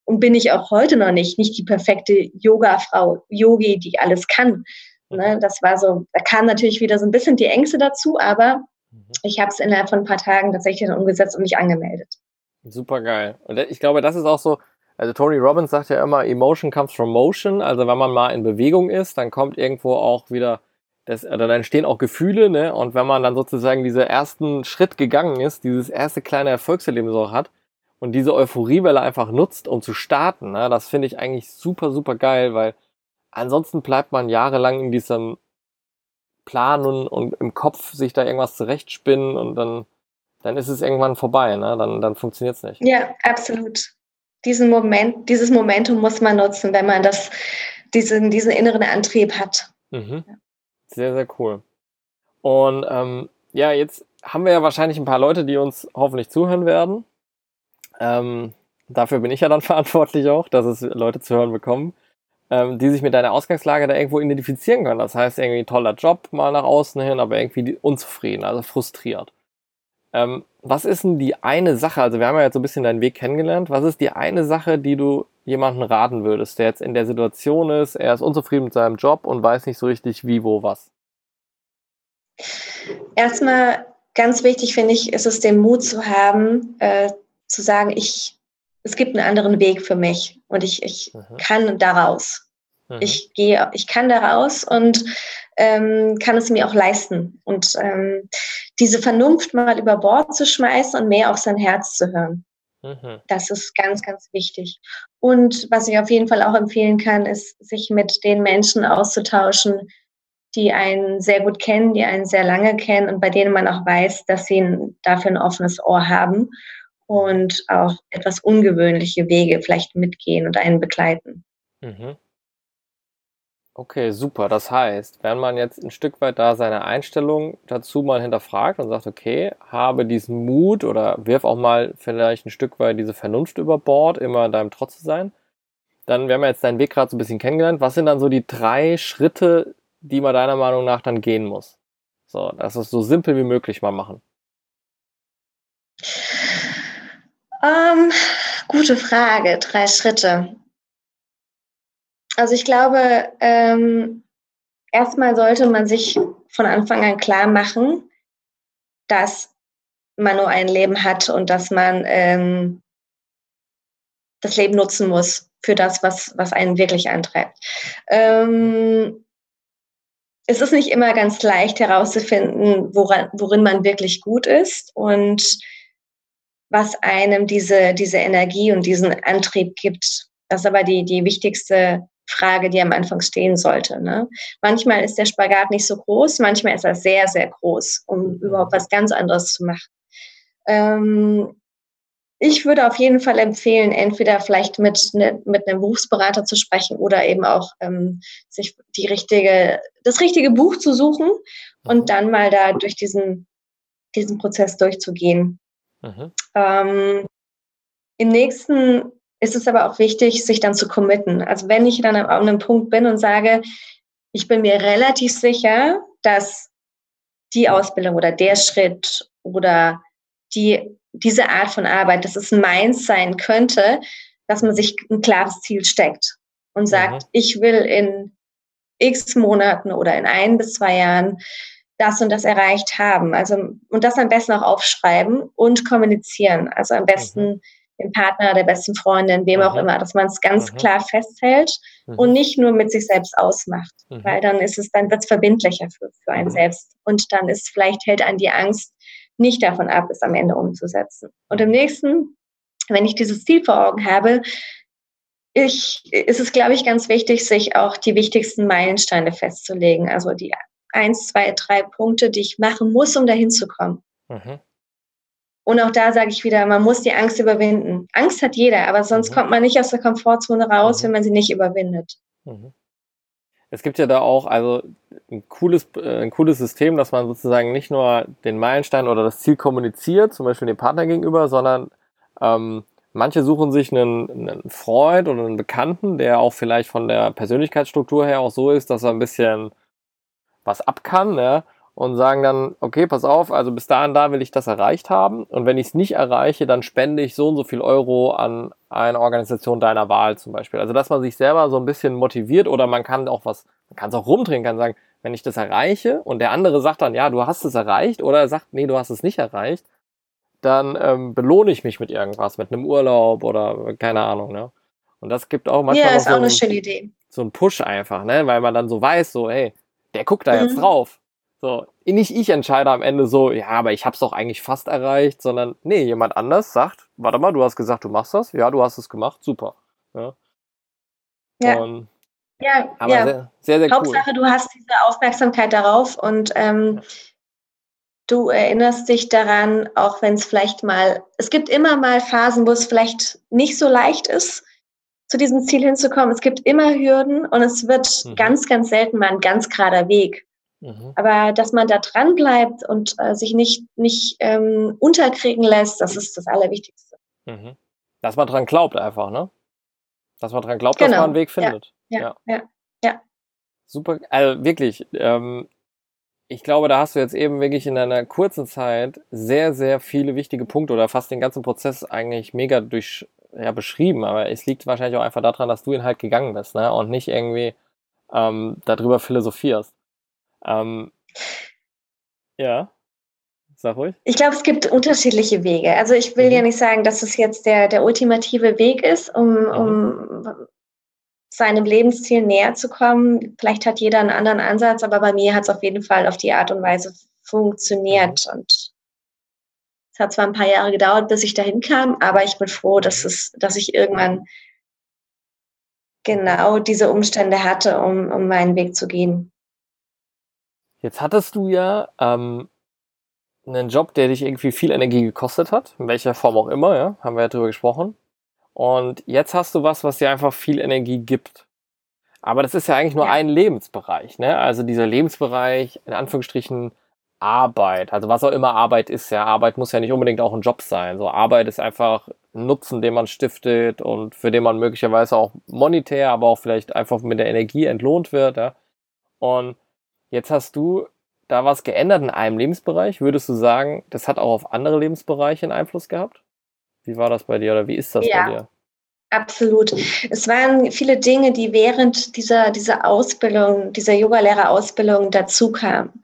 und bin ich auch heute noch nicht, nicht die perfekte Yoga-Frau, Yogi, die alles kann. Ne, das war so, da kamen natürlich wieder so ein bisschen die Ängste dazu, aber mhm. ich habe es innerhalb von ein paar Tagen tatsächlich dann umgesetzt und mich angemeldet. Super geil. Und ich glaube, das ist auch so, also Tony Robbins sagt ja immer, Emotion comes from motion. Also wenn man mal in Bewegung ist, dann kommt irgendwo auch wieder, das, oder dann entstehen auch Gefühle, ne? Und wenn man dann sozusagen diesen ersten Schritt gegangen ist, dieses erste kleine Erfolgserlebnis auch hat, und diese Euphoriewelle einfach nutzt, um zu starten, ne, das finde ich eigentlich super, super geil, weil ansonsten bleibt man jahrelang in diesem Planen und im Kopf sich da irgendwas zurechtspinnen und dann, dann ist es irgendwann vorbei, ne? dann, dann funktioniert es nicht. Ja, absolut. Diesen Moment, dieses Momentum muss man nutzen, wenn man das, diesen, diesen inneren Antrieb hat. Mhm. Sehr, sehr cool. Und ähm, ja, jetzt haben wir ja wahrscheinlich ein paar Leute, die uns hoffentlich zuhören werden. Ähm, dafür bin ich ja dann verantwortlich auch, dass es Leute zu hören bekommen, ähm, die sich mit deiner Ausgangslage da irgendwo identifizieren können. Das heißt, irgendwie toller Job mal nach außen hin, aber irgendwie unzufrieden, also frustriert. Ähm, was ist denn die eine Sache, also wir haben ja jetzt so ein bisschen deinen Weg kennengelernt, was ist die eine Sache, die du jemanden raten würdest, der jetzt in der Situation ist, er ist unzufrieden mit seinem Job und weiß nicht so richtig wie, wo, was? Erstmal ganz wichtig finde ich, ist es den Mut zu haben, äh, zu sagen, ich es gibt einen anderen Weg für mich und ich, ich mhm. kann daraus. Mhm. Ich gehe, ich kann daraus und ähm, kann es mir auch leisten. Und ähm, diese Vernunft mal über Bord zu schmeißen und mehr auf sein Herz zu hören. Mhm. Das ist ganz, ganz wichtig. Und was ich auf jeden Fall auch empfehlen kann, ist, sich mit den Menschen auszutauschen, die einen sehr gut kennen, die einen sehr lange kennen und bei denen man auch weiß, dass sie dafür ein offenes Ohr haben und auch etwas ungewöhnliche Wege vielleicht mitgehen und einen begleiten. Mhm. Okay, super. Das heißt, wenn man jetzt ein Stück weit da seine Einstellung dazu mal hinterfragt und sagt, okay, habe diesen Mut oder wirf auch mal vielleicht ein Stück weit diese Vernunft über Bord, immer in deinem Trotz zu sein, dann, wir haben jetzt deinen Weg gerade so ein bisschen kennengelernt. Was sind dann so die drei Schritte, die man deiner Meinung nach dann gehen muss? So, dass es so simpel wie möglich mal machen. Um, ähm, gute Frage. Drei Schritte. Also ich glaube, ähm, erstmal sollte man sich von Anfang an klar machen, dass man nur ein Leben hat und dass man ähm, das Leben nutzen muss für das, was, was einen wirklich antreibt. Ähm, es ist nicht immer ganz leicht herauszufinden, woran, worin man wirklich gut ist und was einem diese, diese Energie und diesen Antrieb gibt. Das ist aber die, die wichtigste Frage, die am Anfang stehen sollte. Ne? Manchmal ist der Spagat nicht so groß, manchmal ist er sehr, sehr groß, um überhaupt was ganz anderes zu machen. Ähm, ich würde auf jeden Fall empfehlen, entweder vielleicht mit, ne, mit einem Berufsberater zu sprechen oder eben auch ähm, sich die richtige, das richtige Buch zu suchen und mhm. dann mal da durch diesen, diesen Prozess durchzugehen. Mhm. Ähm, Im nächsten ist es aber auch wichtig, sich dann zu committen. Also wenn ich dann an einem Punkt bin und sage, ich bin mir relativ sicher, dass die Ausbildung oder der Schritt oder die, diese Art von Arbeit, dass es meins sein könnte, dass man sich ein klares Ziel steckt und sagt, mhm. ich will in x Monaten oder in ein bis zwei Jahren das und das erreicht haben. Also, und das am besten auch aufschreiben und kommunizieren. Also am besten mhm dem Partner, der besten Freundin, wem mhm. auch immer, dass man es ganz mhm. klar festhält mhm. und nicht nur mit sich selbst ausmacht, mhm. weil dann ist es, dann wird es verbindlicher für, für einen mhm. selbst und dann ist vielleicht hält einen die Angst nicht davon ab, es am Ende umzusetzen. Und im nächsten, wenn ich dieses Ziel vor Augen habe, ich, ist es, glaube ich, ganz wichtig, sich auch die wichtigsten Meilensteine festzulegen. Also die eins, zwei, drei Punkte, die ich machen muss, um dahin zu kommen. Mhm. Und auch da sage ich wieder, man muss die Angst überwinden. Angst hat jeder, aber sonst mhm. kommt man nicht aus der Komfortzone raus, mhm. wenn man sie nicht überwindet. Mhm. Es gibt ja da auch also ein cooles, äh, ein cooles System, dass man sozusagen nicht nur den Meilenstein oder das Ziel kommuniziert, zum Beispiel dem Partner gegenüber, sondern ähm, manche suchen sich einen, einen Freund oder einen Bekannten, der auch vielleicht von der Persönlichkeitsstruktur her auch so ist, dass er ein bisschen was ab kann, ne? und sagen dann, okay, pass auf, also bis dahin da will ich das erreicht haben und wenn ich es nicht erreiche, dann spende ich so und so viel Euro an eine Organisation deiner Wahl zum Beispiel. Also dass man sich selber so ein bisschen motiviert oder man kann auch was, man kann es auch rumdrehen, kann sagen, wenn ich das erreiche und der andere sagt dann, ja, du hast es erreicht oder er sagt, nee, du hast es nicht erreicht, dann ähm, belohne ich mich mit irgendwas, mit einem Urlaub oder keine Ahnung, ne? Und das gibt auch manchmal ja, ist auch so, eine schöne Idee. so einen Push einfach, ne? Weil man dann so weiß, so, hey, der guckt da mhm. jetzt drauf so, nicht ich entscheide am Ende so, ja, aber ich habe es doch eigentlich fast erreicht, sondern nee, jemand anders sagt, warte mal, du hast gesagt, du machst das, ja, du hast es gemacht, super. Ja. Ja. Und, ja, aber ja. Sehr, sehr, sehr Hauptsache, cool. du hast diese Aufmerksamkeit darauf und ähm, du erinnerst dich daran, auch wenn es vielleicht mal, es gibt immer mal Phasen, wo es vielleicht nicht so leicht ist, zu diesem Ziel hinzukommen. Es gibt immer Hürden und es wird mhm. ganz, ganz selten mal ein ganz gerader Weg. Mhm. Aber dass man da dran bleibt und äh, sich nicht, nicht ähm, unterkriegen lässt, das ist das Allerwichtigste. Mhm. Dass man dran glaubt einfach, ne? Dass man dran glaubt, genau. dass man einen Weg findet. Ja, ja, ja. ja. ja. Super, also wirklich, ähm, ich glaube, da hast du jetzt eben wirklich in einer kurzen Zeit sehr, sehr viele wichtige Punkte oder fast den ganzen Prozess eigentlich mega durch, ja, beschrieben. Aber es liegt wahrscheinlich auch einfach daran, dass du ihn halt gegangen bist, ne? Und nicht irgendwie ähm, darüber philosophierst. Ähm, ja. Sag ruhig. Ich glaube, es gibt unterschiedliche Wege. Also ich will mhm. ja nicht sagen, dass es jetzt der, der ultimative Weg ist, um, mhm. um seinem Lebensziel näher zu kommen. Vielleicht hat jeder einen anderen Ansatz, aber bei mir hat es auf jeden Fall auf die Art und Weise funktioniert. Mhm. Und es hat zwar ein paar Jahre gedauert, bis ich dahin kam, aber ich bin froh, dass mhm. es, dass ich irgendwann genau diese Umstände hatte, um, um meinen Weg zu gehen. Jetzt hattest du ja ähm, einen Job, der dich irgendwie viel Energie gekostet hat, in welcher Form auch immer, ja, haben wir ja drüber gesprochen. Und jetzt hast du was, was dir einfach viel Energie gibt. Aber das ist ja eigentlich nur ja. ein Lebensbereich, ne? Also dieser Lebensbereich, in Anführungsstrichen, Arbeit. Also was auch immer Arbeit ist, ja. Arbeit muss ja nicht unbedingt auch ein Job sein. So Arbeit ist einfach ein Nutzen, den man stiftet und für den man möglicherweise auch monetär, aber auch vielleicht einfach mit der Energie entlohnt wird, ja. Und jetzt hast du da was geändert in einem Lebensbereich. Würdest du sagen, das hat auch auf andere Lebensbereiche einen Einfluss gehabt? Wie war das bei dir oder wie ist das ja. bei dir? Absolut. Es waren viele Dinge, die während dieser, dieser Ausbildung, dieser Yogalehrerausbildung dazu kamen.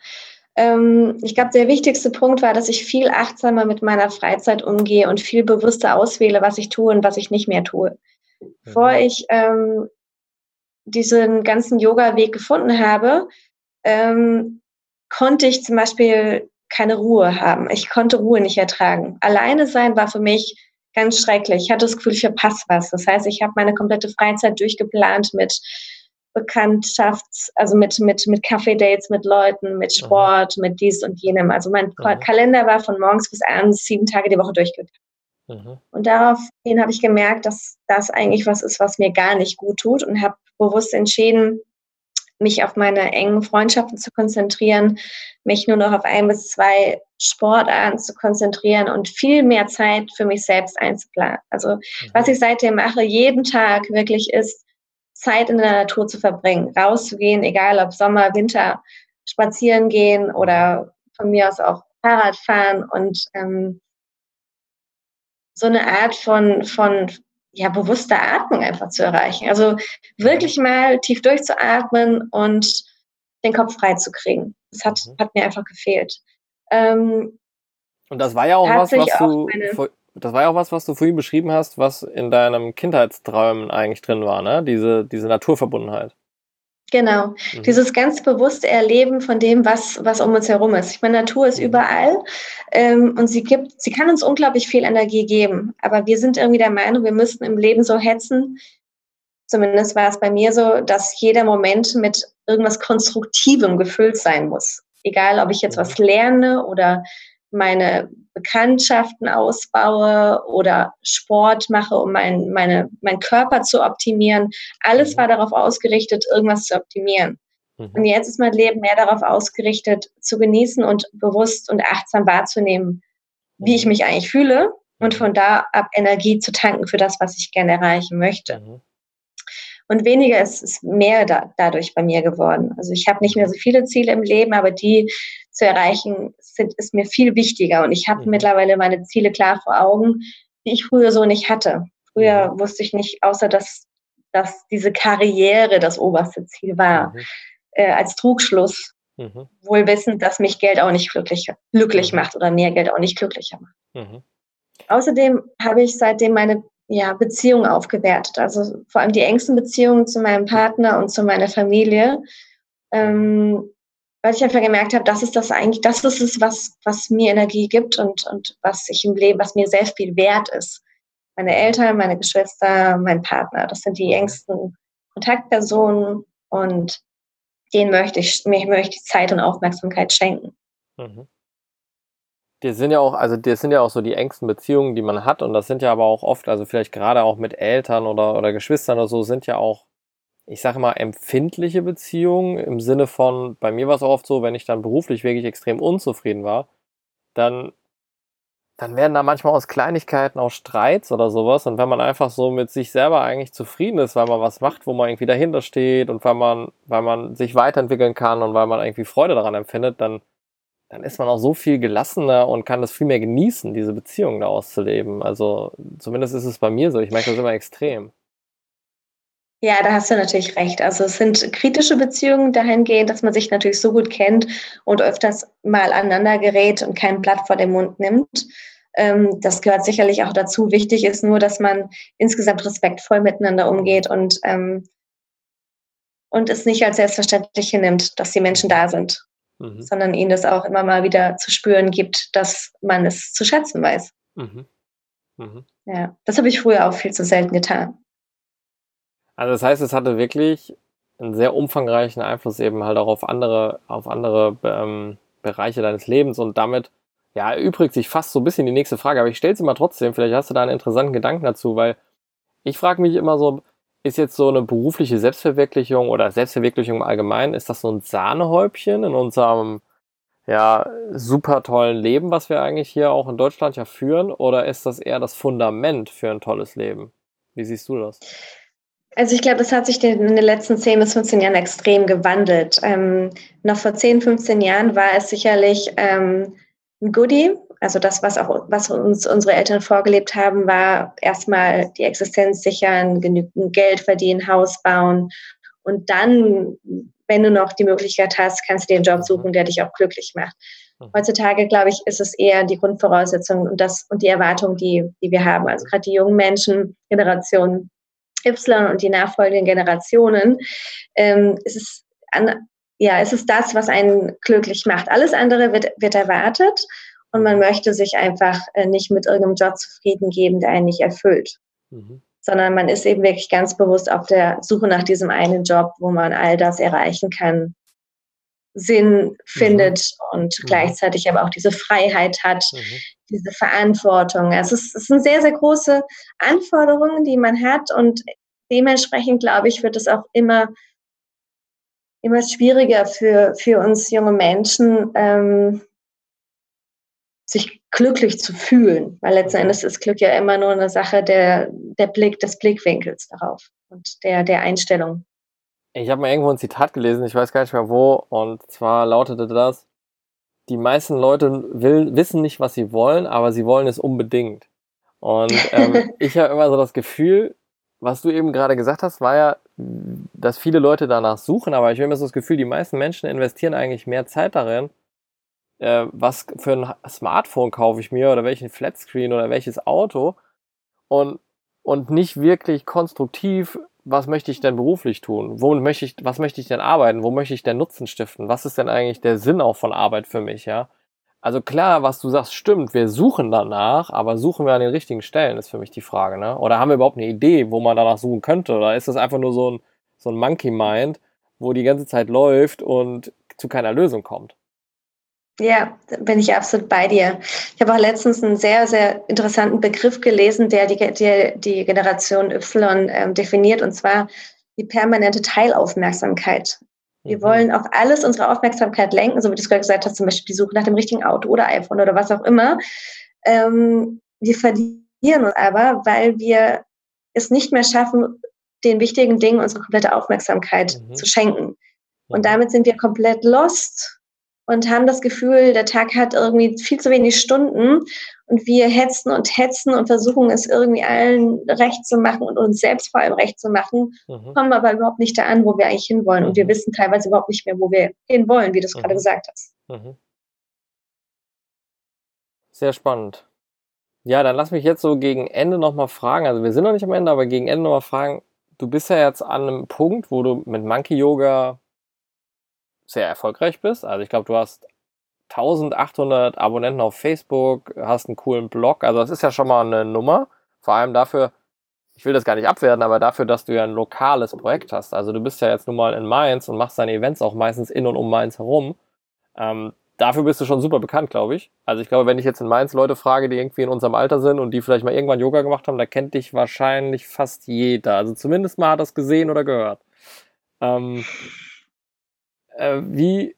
Ähm, ich glaube, der wichtigste Punkt war, dass ich viel achtsamer mit meiner Freizeit umgehe und viel bewusster auswähle, was ich tue und was ich nicht mehr tue. Mhm. Bevor ich ähm, diesen ganzen Yoga-Weg gefunden habe, ähm, konnte ich zum Beispiel keine Ruhe haben. Ich konnte Ruhe nicht ertragen. Alleine sein war für mich ganz schrecklich. Ich hatte das Gefühl, ich verpasse was. Das heißt, ich habe meine komplette Freizeit durchgeplant mit Bekanntschafts-, also mit, mit, mit Kaffee-Dates mit Leuten, mit mhm. Sport, mhm. mit dies und jenem. Also mein mhm. Kalender war von morgens bis abends sieben Tage die Woche durchgeplant. Mhm. Und daraufhin habe ich gemerkt, dass das eigentlich was ist, was mir gar nicht gut tut und habe bewusst entschieden, mich auf meine engen Freundschaften zu konzentrieren, mich nur noch auf ein bis zwei Sportarten zu konzentrieren und viel mehr Zeit für mich selbst einzuplanen. Also mhm. was ich seitdem mache, jeden Tag wirklich ist, Zeit in der Natur zu verbringen, rauszugehen, egal ob Sommer, Winter, spazieren gehen oder von mir aus auch Fahrrad fahren und ähm, so eine Art von, von ja, bewusster Atmung einfach zu erreichen. Also wirklich mal tief durchzuatmen und den Kopf frei zu kriegen. Das hat, mhm. hat mir einfach gefehlt. Ähm, und das war ja auch was, was du, das war ja auch was, was du vorhin beschrieben hast, was in deinem Kindheitsträumen eigentlich drin war, ne? Diese, diese Naturverbundenheit. Genau, mhm. dieses ganz bewusste Erleben von dem, was, was um uns herum ist. Ich meine, Natur ist mhm. überall ähm, und sie gibt, sie kann uns unglaublich viel Energie geben. Aber wir sind irgendwie der Meinung, wir müssten im Leben so hetzen. Zumindest war es bei mir so, dass jeder Moment mit irgendwas Konstruktivem gefüllt sein muss. Egal, ob ich jetzt was mhm. lerne oder meine Bekanntschaften ausbaue oder Sport mache, um mein, meine, meinen Körper zu optimieren. Alles mhm. war darauf ausgerichtet, irgendwas zu optimieren. Mhm. Und jetzt ist mein Leben mehr darauf ausgerichtet, zu genießen und bewusst und achtsam wahrzunehmen, wie ich mhm. mich eigentlich fühle und von da ab Energie zu tanken für das, was ich gerne erreichen möchte. Und weniger ist, ist mehr da, dadurch bei mir geworden. Also ich habe nicht mehr so viele Ziele im Leben, aber die zu erreichen sind, ist mir viel wichtiger. Und ich habe mhm. mittlerweile meine Ziele klar vor Augen, die ich früher so nicht hatte. Früher mhm. wusste ich nicht, außer dass, dass diese Karriere das oberste Ziel war, mhm. äh, als Trugschluss. Mhm. Wohl wissend, dass mich Geld auch nicht glücklich, glücklich mhm. macht oder mehr Geld auch nicht glücklicher macht. Mhm. Außerdem habe ich seitdem meine ja, Beziehungen aufgewertet. Also vor allem die engsten Beziehungen zu meinem Partner und zu meiner Familie. Ähm, weil ich einfach gemerkt habe, das ist das eigentlich, das ist es, was, was mir Energie gibt und, und was ich im Leben, was mir sehr viel wert ist. Meine Eltern, meine Geschwister, mein Partner, das sind die engsten Kontaktpersonen und denen möchte ich, mir möchte ich Zeit und Aufmerksamkeit schenken. Mhm die sind ja auch, also das sind ja auch so die engsten Beziehungen, die man hat und das sind ja aber auch oft, also vielleicht gerade auch mit Eltern oder, oder Geschwistern oder so, sind ja auch, ich sage mal, empfindliche Beziehungen im Sinne von, bei mir war es auch oft so, wenn ich dann beruflich wirklich extrem unzufrieden war, dann, dann werden da manchmal aus Kleinigkeiten auch Streits oder sowas und wenn man einfach so mit sich selber eigentlich zufrieden ist, weil man was macht, wo man irgendwie dahinter steht und weil man, weil man sich weiterentwickeln kann und weil man irgendwie Freude daran empfindet, dann dann ist man auch so viel gelassener und kann das viel mehr genießen, diese Beziehung da auszuleben. Also zumindest ist es bei mir so. Ich merke das immer extrem. Ja, da hast du natürlich recht. Also es sind kritische Beziehungen dahingehend, dass man sich natürlich so gut kennt und öfters mal aneinander gerät und kein Blatt vor den Mund nimmt. Ähm, das gehört sicherlich auch dazu. Wichtig ist nur, dass man insgesamt respektvoll miteinander umgeht und, ähm, und es nicht als selbstverständlich hinnimmt, dass die Menschen da sind, mhm. sondern ihnen das auch immer mal wieder zu spüren gibt, dass man es zu schätzen weiß. Mhm. Mhm. Ja, das habe ich früher auch viel zu selten getan. Also das heißt, es hatte wirklich einen sehr umfangreichen Einfluss eben halt auch auf andere, auf andere ähm, Bereiche deines Lebens und damit ja, erübrigt sich fast so ein bisschen die nächste Frage, aber ich stelle sie mal trotzdem, vielleicht hast du da einen interessanten Gedanken dazu, weil ich frage mich immer so, ist jetzt so eine berufliche Selbstverwirklichung oder Selbstverwirklichung im Allgemeinen, ist das so ein Sahnehäubchen in unserem ja, super tollen Leben, was wir eigentlich hier auch in Deutschland ja führen, oder ist das eher das Fundament für ein tolles Leben? Wie siehst du das? Also ich glaube, das hat sich in den letzten 10 bis 15 Jahren extrem gewandelt. Ähm, noch vor 10, 15 Jahren war es sicherlich ähm, ein Goodie. Also das, was auch, was uns unsere Eltern vorgelebt haben, war erstmal die Existenz sichern, genügend Geld verdienen, Haus bauen und dann, wenn du noch die Möglichkeit hast, kannst du dir einen Job suchen, der dich auch glücklich macht. Mhm. Heutzutage, glaube ich, ist es eher die Grundvoraussetzung und das und die Erwartung, die, die wir haben. Also gerade die jungen Menschen, Generation Y und die nachfolgenden Generationen, ähm, ist es an, ja, es ist das, was einen glücklich macht. Alles andere wird, wird erwartet und man möchte sich einfach äh, nicht mit irgendeinem Job zufrieden geben, der einen nicht erfüllt. Mhm. Sondern man ist eben wirklich ganz bewusst auf der Suche nach diesem einen Job, wo man all das erreichen kann, Sinn findet mhm. und mhm. gleichzeitig aber auch diese Freiheit hat, mhm. diese Verantwortung. Also es, es sind sehr, sehr große Anforderungen, die man hat und dementsprechend, glaube ich, wird es auch immer, immer schwieriger für, für uns junge Menschen, ähm, sich glücklich zu fühlen, weil letzten mhm. Endes ist Glück ja immer nur eine Sache der, der Blick, des Blickwinkels darauf und der, der Einstellung. Ich habe mal irgendwo ein Zitat gelesen, ich weiß gar nicht mehr wo, und zwar lautete das, die meisten Leute will, wissen nicht, was sie wollen, aber sie wollen es unbedingt. Und ähm, ich habe immer so das Gefühl, was du eben gerade gesagt hast, war ja, dass viele Leute danach suchen, aber ich habe immer so das Gefühl, die meisten Menschen investieren eigentlich mehr Zeit darin, äh, was für ein Smartphone kaufe ich mir oder welchen Flatscreen oder welches Auto und, und nicht wirklich konstruktiv was möchte ich denn beruflich tun? Wo möchte ich, was möchte ich denn arbeiten? Wo möchte ich denn Nutzen stiften? Was ist denn eigentlich der Sinn auch von Arbeit für mich, ja? Also klar, was du sagst, stimmt. Wir suchen danach, aber suchen wir an den richtigen Stellen, ist für mich die Frage, ne? Oder haben wir überhaupt eine Idee, wo man danach suchen könnte? Oder ist das einfach nur so ein, so ein Monkey Mind, wo die ganze Zeit läuft und zu keiner Lösung kommt? Ja, bin ich absolut bei dir. Ich habe auch letztens einen sehr, sehr interessanten Begriff gelesen, der die, die, die Generation Y ähm, definiert, und zwar die permanente Teilaufmerksamkeit. Wir mhm. wollen auf alles unsere Aufmerksamkeit lenken, so wie du es gerade gesagt hast, zum Beispiel die Suche nach dem richtigen Auto oder iPhone oder was auch immer. Ähm, wir verlieren uns aber, weil wir es nicht mehr schaffen, den wichtigen Dingen unsere komplette Aufmerksamkeit mhm. zu schenken. Und mhm. damit sind wir komplett lost und haben das Gefühl, der Tag hat irgendwie viel zu wenig Stunden und wir hetzen und hetzen und versuchen es irgendwie allen recht zu machen und uns selbst vor allem recht zu machen, mhm. kommen aber überhaupt nicht da an, wo wir eigentlich hinwollen. Mhm. Und wir mhm. wissen teilweise überhaupt nicht mehr, wo wir hinwollen, wie du es mhm. gerade gesagt hast. Mhm. Sehr spannend. Ja, dann lass mich jetzt so gegen Ende nochmal fragen. Also wir sind noch nicht am Ende, aber gegen Ende nochmal fragen. Du bist ja jetzt an einem Punkt, wo du mit Monkey Yoga sehr erfolgreich bist. Also ich glaube, du hast 1800 Abonnenten auf Facebook, hast einen coolen Blog. Also das ist ja schon mal eine Nummer. Vor allem dafür, ich will das gar nicht abwerten, aber dafür, dass du ja ein lokales Projekt hast. Also du bist ja jetzt nun mal in Mainz und machst deine Events auch meistens in und um Mainz herum. Ähm, dafür bist du schon super bekannt, glaube ich. Also ich glaube, wenn ich jetzt in Mainz Leute frage, die irgendwie in unserem Alter sind und die vielleicht mal irgendwann Yoga gemacht haben, da kennt dich wahrscheinlich fast jeder. Also zumindest mal hat das gesehen oder gehört. Ähm, äh, wie,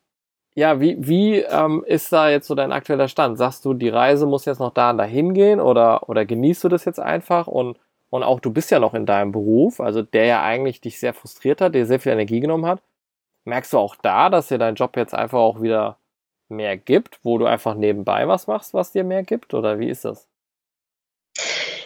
ja, wie, wie ähm, ist da jetzt so dein aktueller Stand? Sagst du, die Reise muss jetzt noch da und dahin gehen oder, oder genießt du das jetzt einfach? Und, und auch du bist ja noch in deinem Beruf, also der ja eigentlich dich sehr frustriert hat, der sehr viel Energie genommen hat. Merkst du auch da, dass dir dein Job jetzt einfach auch wieder mehr gibt, wo du einfach nebenbei was machst, was dir mehr gibt? Oder wie ist das?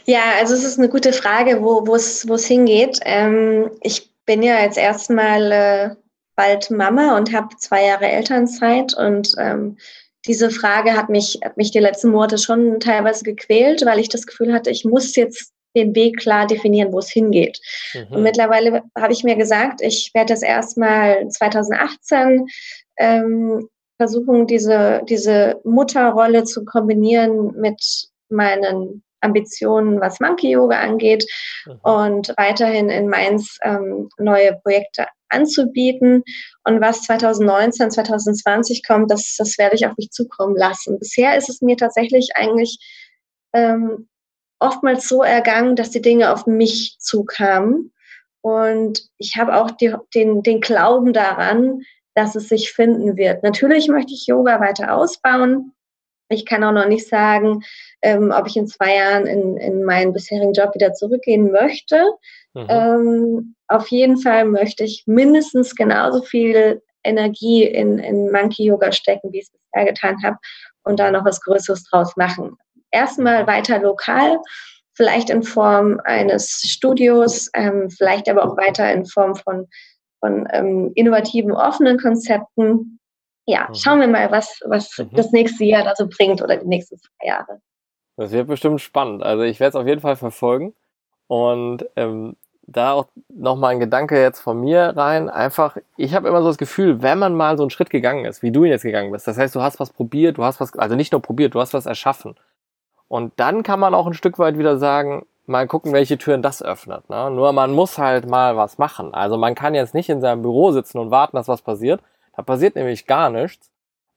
Ja, also es ist eine gute Frage, wo es hingeht. Ähm, ich bin ja jetzt erstmal äh, bald Mama und habe zwei Jahre Elternzeit und ähm, diese Frage hat mich, hat mich die letzten Monate schon teilweise gequält, weil ich das Gefühl hatte, ich muss jetzt den Weg klar definieren, wo es hingeht. Mhm. Und mittlerweile habe ich mir gesagt, ich werde das erstmal 2018 ähm, versuchen, diese, diese Mutterrolle zu kombinieren mit meinen Ambitionen, was Monkey Yoga angeht mhm. und weiterhin in Mainz ähm, neue Projekte anzubieten. Und was 2019, 2020 kommt, das, das werde ich auf mich zukommen lassen. Bisher ist es mir tatsächlich eigentlich ähm, oftmals so ergangen, dass die Dinge auf mich zukamen. Und ich habe auch die, den, den Glauben daran, dass es sich finden wird. Natürlich möchte ich Yoga weiter ausbauen. Ich kann auch noch nicht sagen, ähm, ob ich in zwei Jahren in, in meinen bisherigen Job wieder zurückgehen möchte. Mhm. Ähm, auf jeden Fall möchte ich mindestens genauso viel Energie in, in Monkey Yoga stecken, wie ich es bisher getan habe, und da noch was Größeres draus machen. Erstmal mhm. weiter lokal, vielleicht in Form eines Studios, ähm, vielleicht aber auch weiter in Form von, von ähm, innovativen, offenen Konzepten ja, mhm. schauen wir mal, was, was mhm. das nächste Jahr da so bringt oder die nächsten zwei Jahre. Das wird bestimmt spannend. Also ich werde es auf jeden Fall verfolgen. Und ähm, da auch nochmal ein Gedanke jetzt von mir rein. Einfach, ich habe immer so das Gefühl, wenn man mal so einen Schritt gegangen ist, wie du ihn jetzt gegangen bist, das heißt, du hast was probiert, du hast was, also nicht nur probiert, du hast was erschaffen. Und dann kann man auch ein Stück weit wieder sagen, mal gucken, welche Türen das öffnet. Ne? Nur man muss halt mal was machen. Also man kann jetzt nicht in seinem Büro sitzen und warten, dass was passiert, da passiert nämlich gar nichts.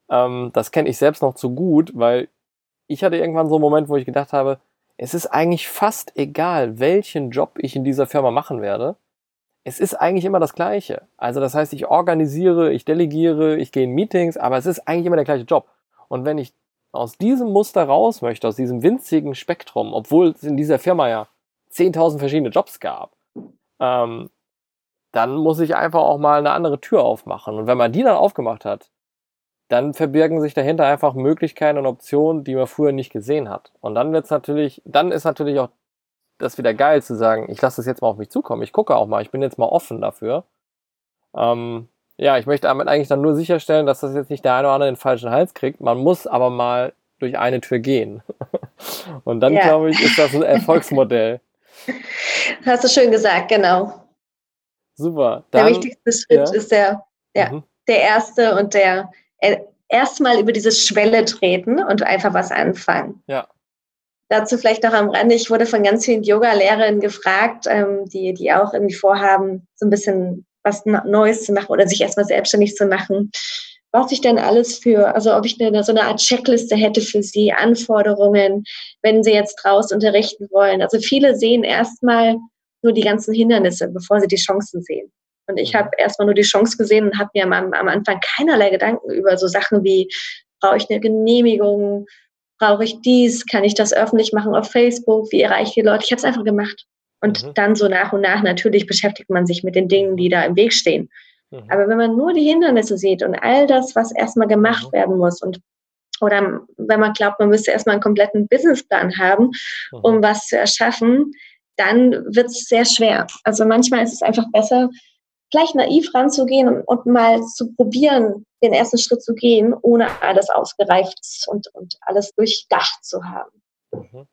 Ähm, das kenne ich selbst noch zu gut, weil ich hatte irgendwann so einen Moment, wo ich gedacht habe, es ist eigentlich fast egal, welchen Job ich in dieser Firma machen werde. Es ist eigentlich immer das Gleiche. Also das heißt, ich organisiere, ich delegiere, ich gehe in Meetings, aber es ist eigentlich immer der gleiche Job. Und wenn ich aus diesem Muster raus möchte, aus diesem winzigen Spektrum, obwohl es in dieser Firma ja 10.000 verschiedene Jobs gab, ähm, dann muss ich einfach auch mal eine andere Tür aufmachen. Und wenn man die dann aufgemacht hat, dann verbirgen sich dahinter einfach Möglichkeiten und Optionen, die man früher nicht gesehen hat. Und dann wird's natürlich, dann ist natürlich auch das wieder geil zu sagen, ich lasse das jetzt mal auf mich zukommen. Ich gucke auch mal, ich bin jetzt mal offen dafür. Ähm, ja, ich möchte damit eigentlich dann nur sicherstellen, dass das jetzt nicht der eine oder andere den falschen Hals kriegt. Man muss aber mal durch eine Tür gehen. und dann, ja. glaube ich, ist das ein Erfolgsmodell. Hast du schön gesagt, genau. Super. Dann, der wichtigste Schritt ja. ist der, ja, mhm. der erste und der äh, erstmal über diese Schwelle treten und einfach was anfangen. Ja. Dazu vielleicht noch am Rande, ich wurde von ganz vielen Yoga-Lehrerinnen gefragt, ähm, die, die auch irgendwie vorhaben, so ein bisschen was Neues zu machen oder sich erstmal selbstständig zu machen. Was ich denn alles für, also ob ich eine, so eine Art Checkliste hätte für sie, Anforderungen, wenn sie jetzt draußen unterrichten wollen. Also viele sehen erstmal nur die ganzen Hindernisse, bevor sie die Chancen sehen. Und ich mhm. habe erstmal nur die Chance gesehen und habe mir am, am Anfang keinerlei Gedanken über so Sachen wie, brauche ich eine Genehmigung, brauche ich dies, kann ich das öffentlich machen auf Facebook, wie erreiche ich die Leute? Ich habe es einfach gemacht. Und mhm. dann so nach und nach, natürlich beschäftigt man sich mit den Dingen, die da im Weg stehen. Mhm. Aber wenn man nur die Hindernisse sieht und all das, was erstmal gemacht mhm. werden muss und oder wenn man glaubt, man müsste erstmal einen kompletten Businessplan haben, mhm. um was zu erschaffen, dann wird es sehr schwer. Also manchmal ist es einfach besser, gleich naiv ranzugehen und, mal zu probieren, den ersten Schritt zu gehen, ohne alles ausgereift und, und alles durchdacht zu haben. Mhm.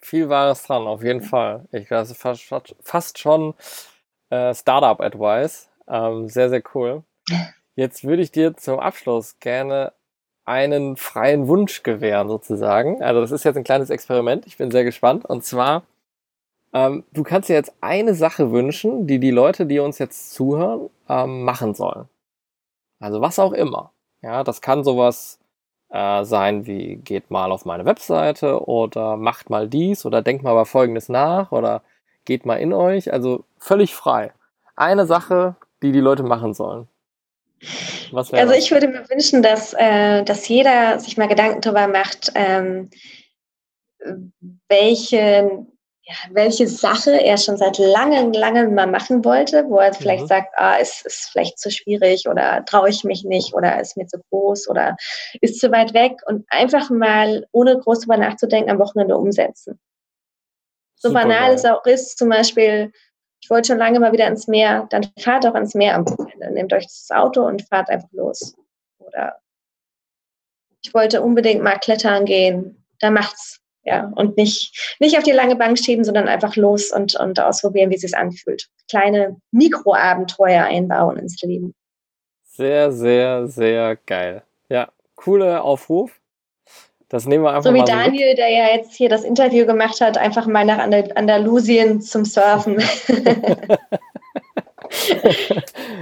Viel Wahres dran, auf jeden Fall. Ich glaube, das ist fast, fast schon äh, Startup-Advice. Ähm, sehr, sehr cool. Jetzt würde ich dir zum Abschluss gerne einen freien Wunsch gewähren, sozusagen. Also, das ist jetzt ein kleines Experiment. Ich bin sehr gespannt. Und zwar ähm, du kannst dir jetzt eine Sache wünschen, die die Leute, die uns jetzt zuhören, ähm, machen sollen. Also was auch immer. Ja, das kann sowas äh, sein wie geht mal auf meine Webseite oder macht mal dies oder denkt mal über Folgendes nach oder geht mal in euch. Also völlig frei. Eine Sache, die die Leute machen sollen. also das? ich würde mir wünschen, dass, äh, dass jeder sich mal Gedanken darüber macht, ähm, welche ja, welche Sache er schon seit langem, langem mal machen wollte, wo er vielleicht mhm. sagt, ah, es ist vielleicht zu schwierig oder traue ich mich nicht oder ist mir zu groß oder ist zu weit weg und einfach mal, ohne groß drüber nachzudenken, am Wochenende umsetzen. So Super banal geil. es auch ist, zum Beispiel, ich wollte schon lange mal wieder ins Meer, dann fahrt auch ins Meer am Wochenende. Nehmt euch das Auto und fahrt einfach los. Oder ich wollte unbedingt mal klettern gehen, dann macht's. Ja, und nicht, nicht auf die lange Bank schieben, sondern einfach los und, und ausprobieren, wie es sich anfühlt. Kleine Mikroabenteuer einbauen ins Leben. Sehr, sehr, sehr geil. Ja, cooler Aufruf. Das nehmen wir einfach so wie mal Daniel, so der ja jetzt hier das Interview gemacht hat, einfach mal nach Andalusien zum Surfen.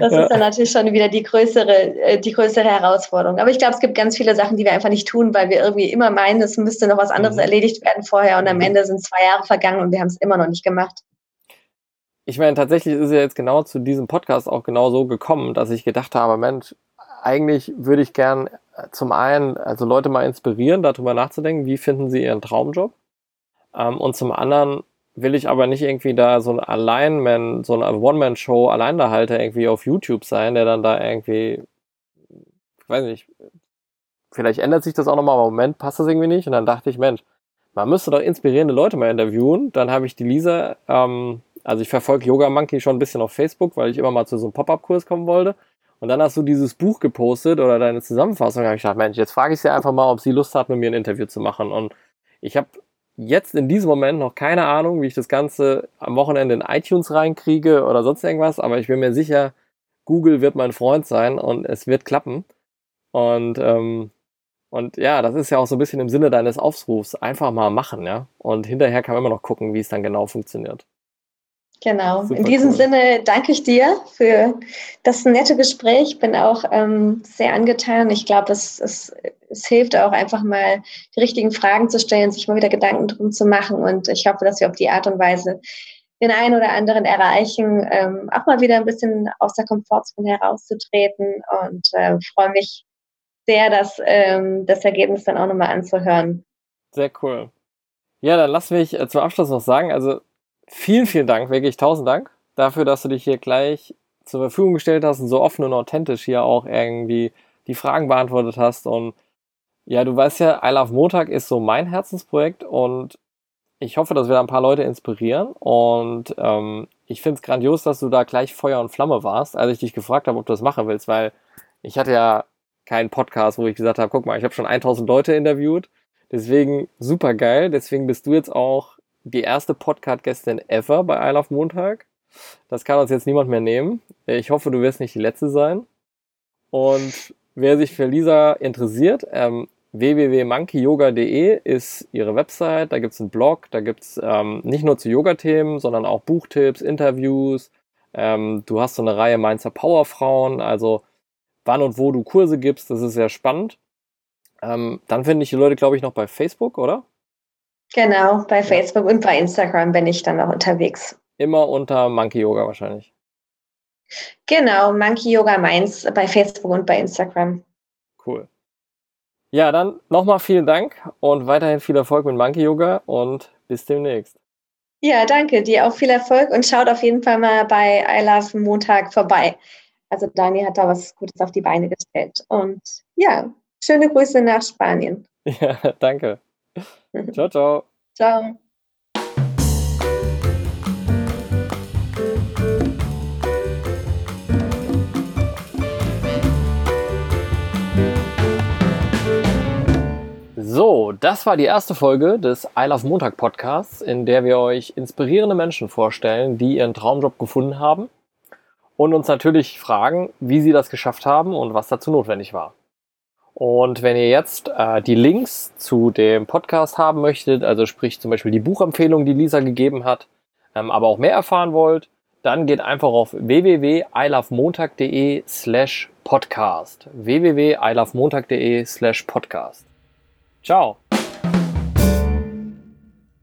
das ja. ist dann natürlich schon wieder die größere, äh, die größere Herausforderung. Aber ich glaube, es gibt ganz viele Sachen, die wir einfach nicht tun, weil wir irgendwie immer meinen, es müsste noch was anderes mhm. erledigt werden vorher und am mhm. Ende sind zwei Jahre vergangen und wir haben es immer noch nicht gemacht. Ich meine, tatsächlich ist es ja jetzt genau zu diesem Podcast auch genau so gekommen, dass ich gedacht habe, Mensch, eigentlich würde ich gern äh, zum einen, also Leute mal inspirieren, darüber nachzudenken, wie finden sie ihren Traumjob. Ähm, und zum anderen will ich aber nicht irgendwie da so ein Alleinman, so eine One-Man-Show Alleinderhalter irgendwie auf YouTube sein, der dann da irgendwie, ich weiß nicht, vielleicht ändert sich das auch nochmal, aber im Moment passt das irgendwie nicht. Und dann dachte ich, Mensch, man müsste doch inspirierende Leute mal interviewen. Dann habe ich die Lisa, ähm, also ich verfolge Yoga Monkey schon ein bisschen auf Facebook, weil ich immer mal zu so einem Pop-Up-Kurs kommen wollte. Und dann hast du dieses Buch gepostet oder deine Zusammenfassung. Da habe ich gedacht, Mensch, jetzt frage ich sie einfach mal, ob sie Lust hat, mit mir ein Interview zu machen. Und ich habe jetzt in diesem Moment noch keine Ahnung, wie ich das Ganze am Wochenende in iTunes reinkriege oder sonst irgendwas, aber ich bin mir sicher, Google wird mein Freund sein und es wird klappen. Und, ähm, und ja, das ist ja auch so ein bisschen im Sinne deines Aufrufs. Einfach mal machen, ja. Und hinterher kann man immer noch gucken, wie es dann genau funktioniert. Genau. Super In diesem cool. Sinne danke ich dir für das nette Gespräch. Bin auch ähm, sehr angetan. Ich glaube, es, es, es hilft auch einfach mal, die richtigen Fragen zu stellen, sich mal wieder Gedanken drum zu machen. Und ich hoffe, dass wir auf die Art und Weise den einen oder anderen erreichen, ähm, auch mal wieder ein bisschen aus der Komfortzone herauszutreten. Und äh, freue mich sehr, dass, ähm, das Ergebnis dann auch nochmal anzuhören. Sehr cool. Ja, dann lass mich äh, zum Abschluss noch sagen, also vielen, vielen Dank, wirklich tausend Dank dafür, dass du dich hier gleich zur Verfügung gestellt hast und so offen und authentisch hier auch irgendwie die Fragen beantwortet hast. Und ja, du weißt ja, I Love Montag ist so mein Herzensprojekt und ich hoffe, dass wir da ein paar Leute inspirieren. Und ähm, ich finde es grandios, dass du da gleich Feuer und Flamme warst, als ich dich gefragt habe, ob du das machen willst, weil ich hatte ja keinen Podcast, wo ich gesagt habe, guck mal, ich habe schon 1000 Leute interviewt. Deswegen super geil. Deswegen bist du jetzt auch die erste Podcast-Gästin ever bei I Love Montag. Das kann uns jetzt niemand mehr nehmen. Ich hoffe, du wirst nicht die letzte sein. Und wer sich für Lisa interessiert, ähm, www.monkeyyoga.de ist ihre Website. Da gibt es einen Blog, da gibt es ähm, nicht nur zu Yoga-Themen, sondern auch Buchtipps, Interviews. Ähm, du hast so eine Reihe Mainzer Powerfrauen, also wann und wo du Kurse gibst, das ist sehr spannend. Ähm, dann finde ich die Leute, glaube ich, noch bei Facebook, oder? Genau, bei Facebook und bei Instagram bin ich dann auch unterwegs. Immer unter Monkey Yoga wahrscheinlich. Genau, Monkey Yoga Mainz bei Facebook und bei Instagram. Cool. Ja, dann nochmal vielen Dank und weiterhin viel Erfolg mit Monkey Yoga und bis demnächst. Ja, danke dir auch viel Erfolg und schaut auf jeden Fall mal bei I Love Montag vorbei. Also Dani hat da was Gutes auf die Beine gestellt. Und ja, schöne Grüße nach Spanien. Ja, danke. Ciao, ciao. Ciao. So, das war die erste Folge des I Love Montag Podcasts, in der wir euch inspirierende Menschen vorstellen, die ihren Traumjob gefunden haben und uns natürlich fragen, wie sie das geschafft haben und was dazu notwendig war. Und wenn ihr jetzt äh, die Links zu dem Podcast haben möchtet, also sprich zum Beispiel die Buchempfehlung, die Lisa gegeben hat, ähm, aber auch mehr erfahren wollt, dann geht einfach auf www.ilovemontag.de slash podcast. www.ilovemontag.de slash podcast. Ciao.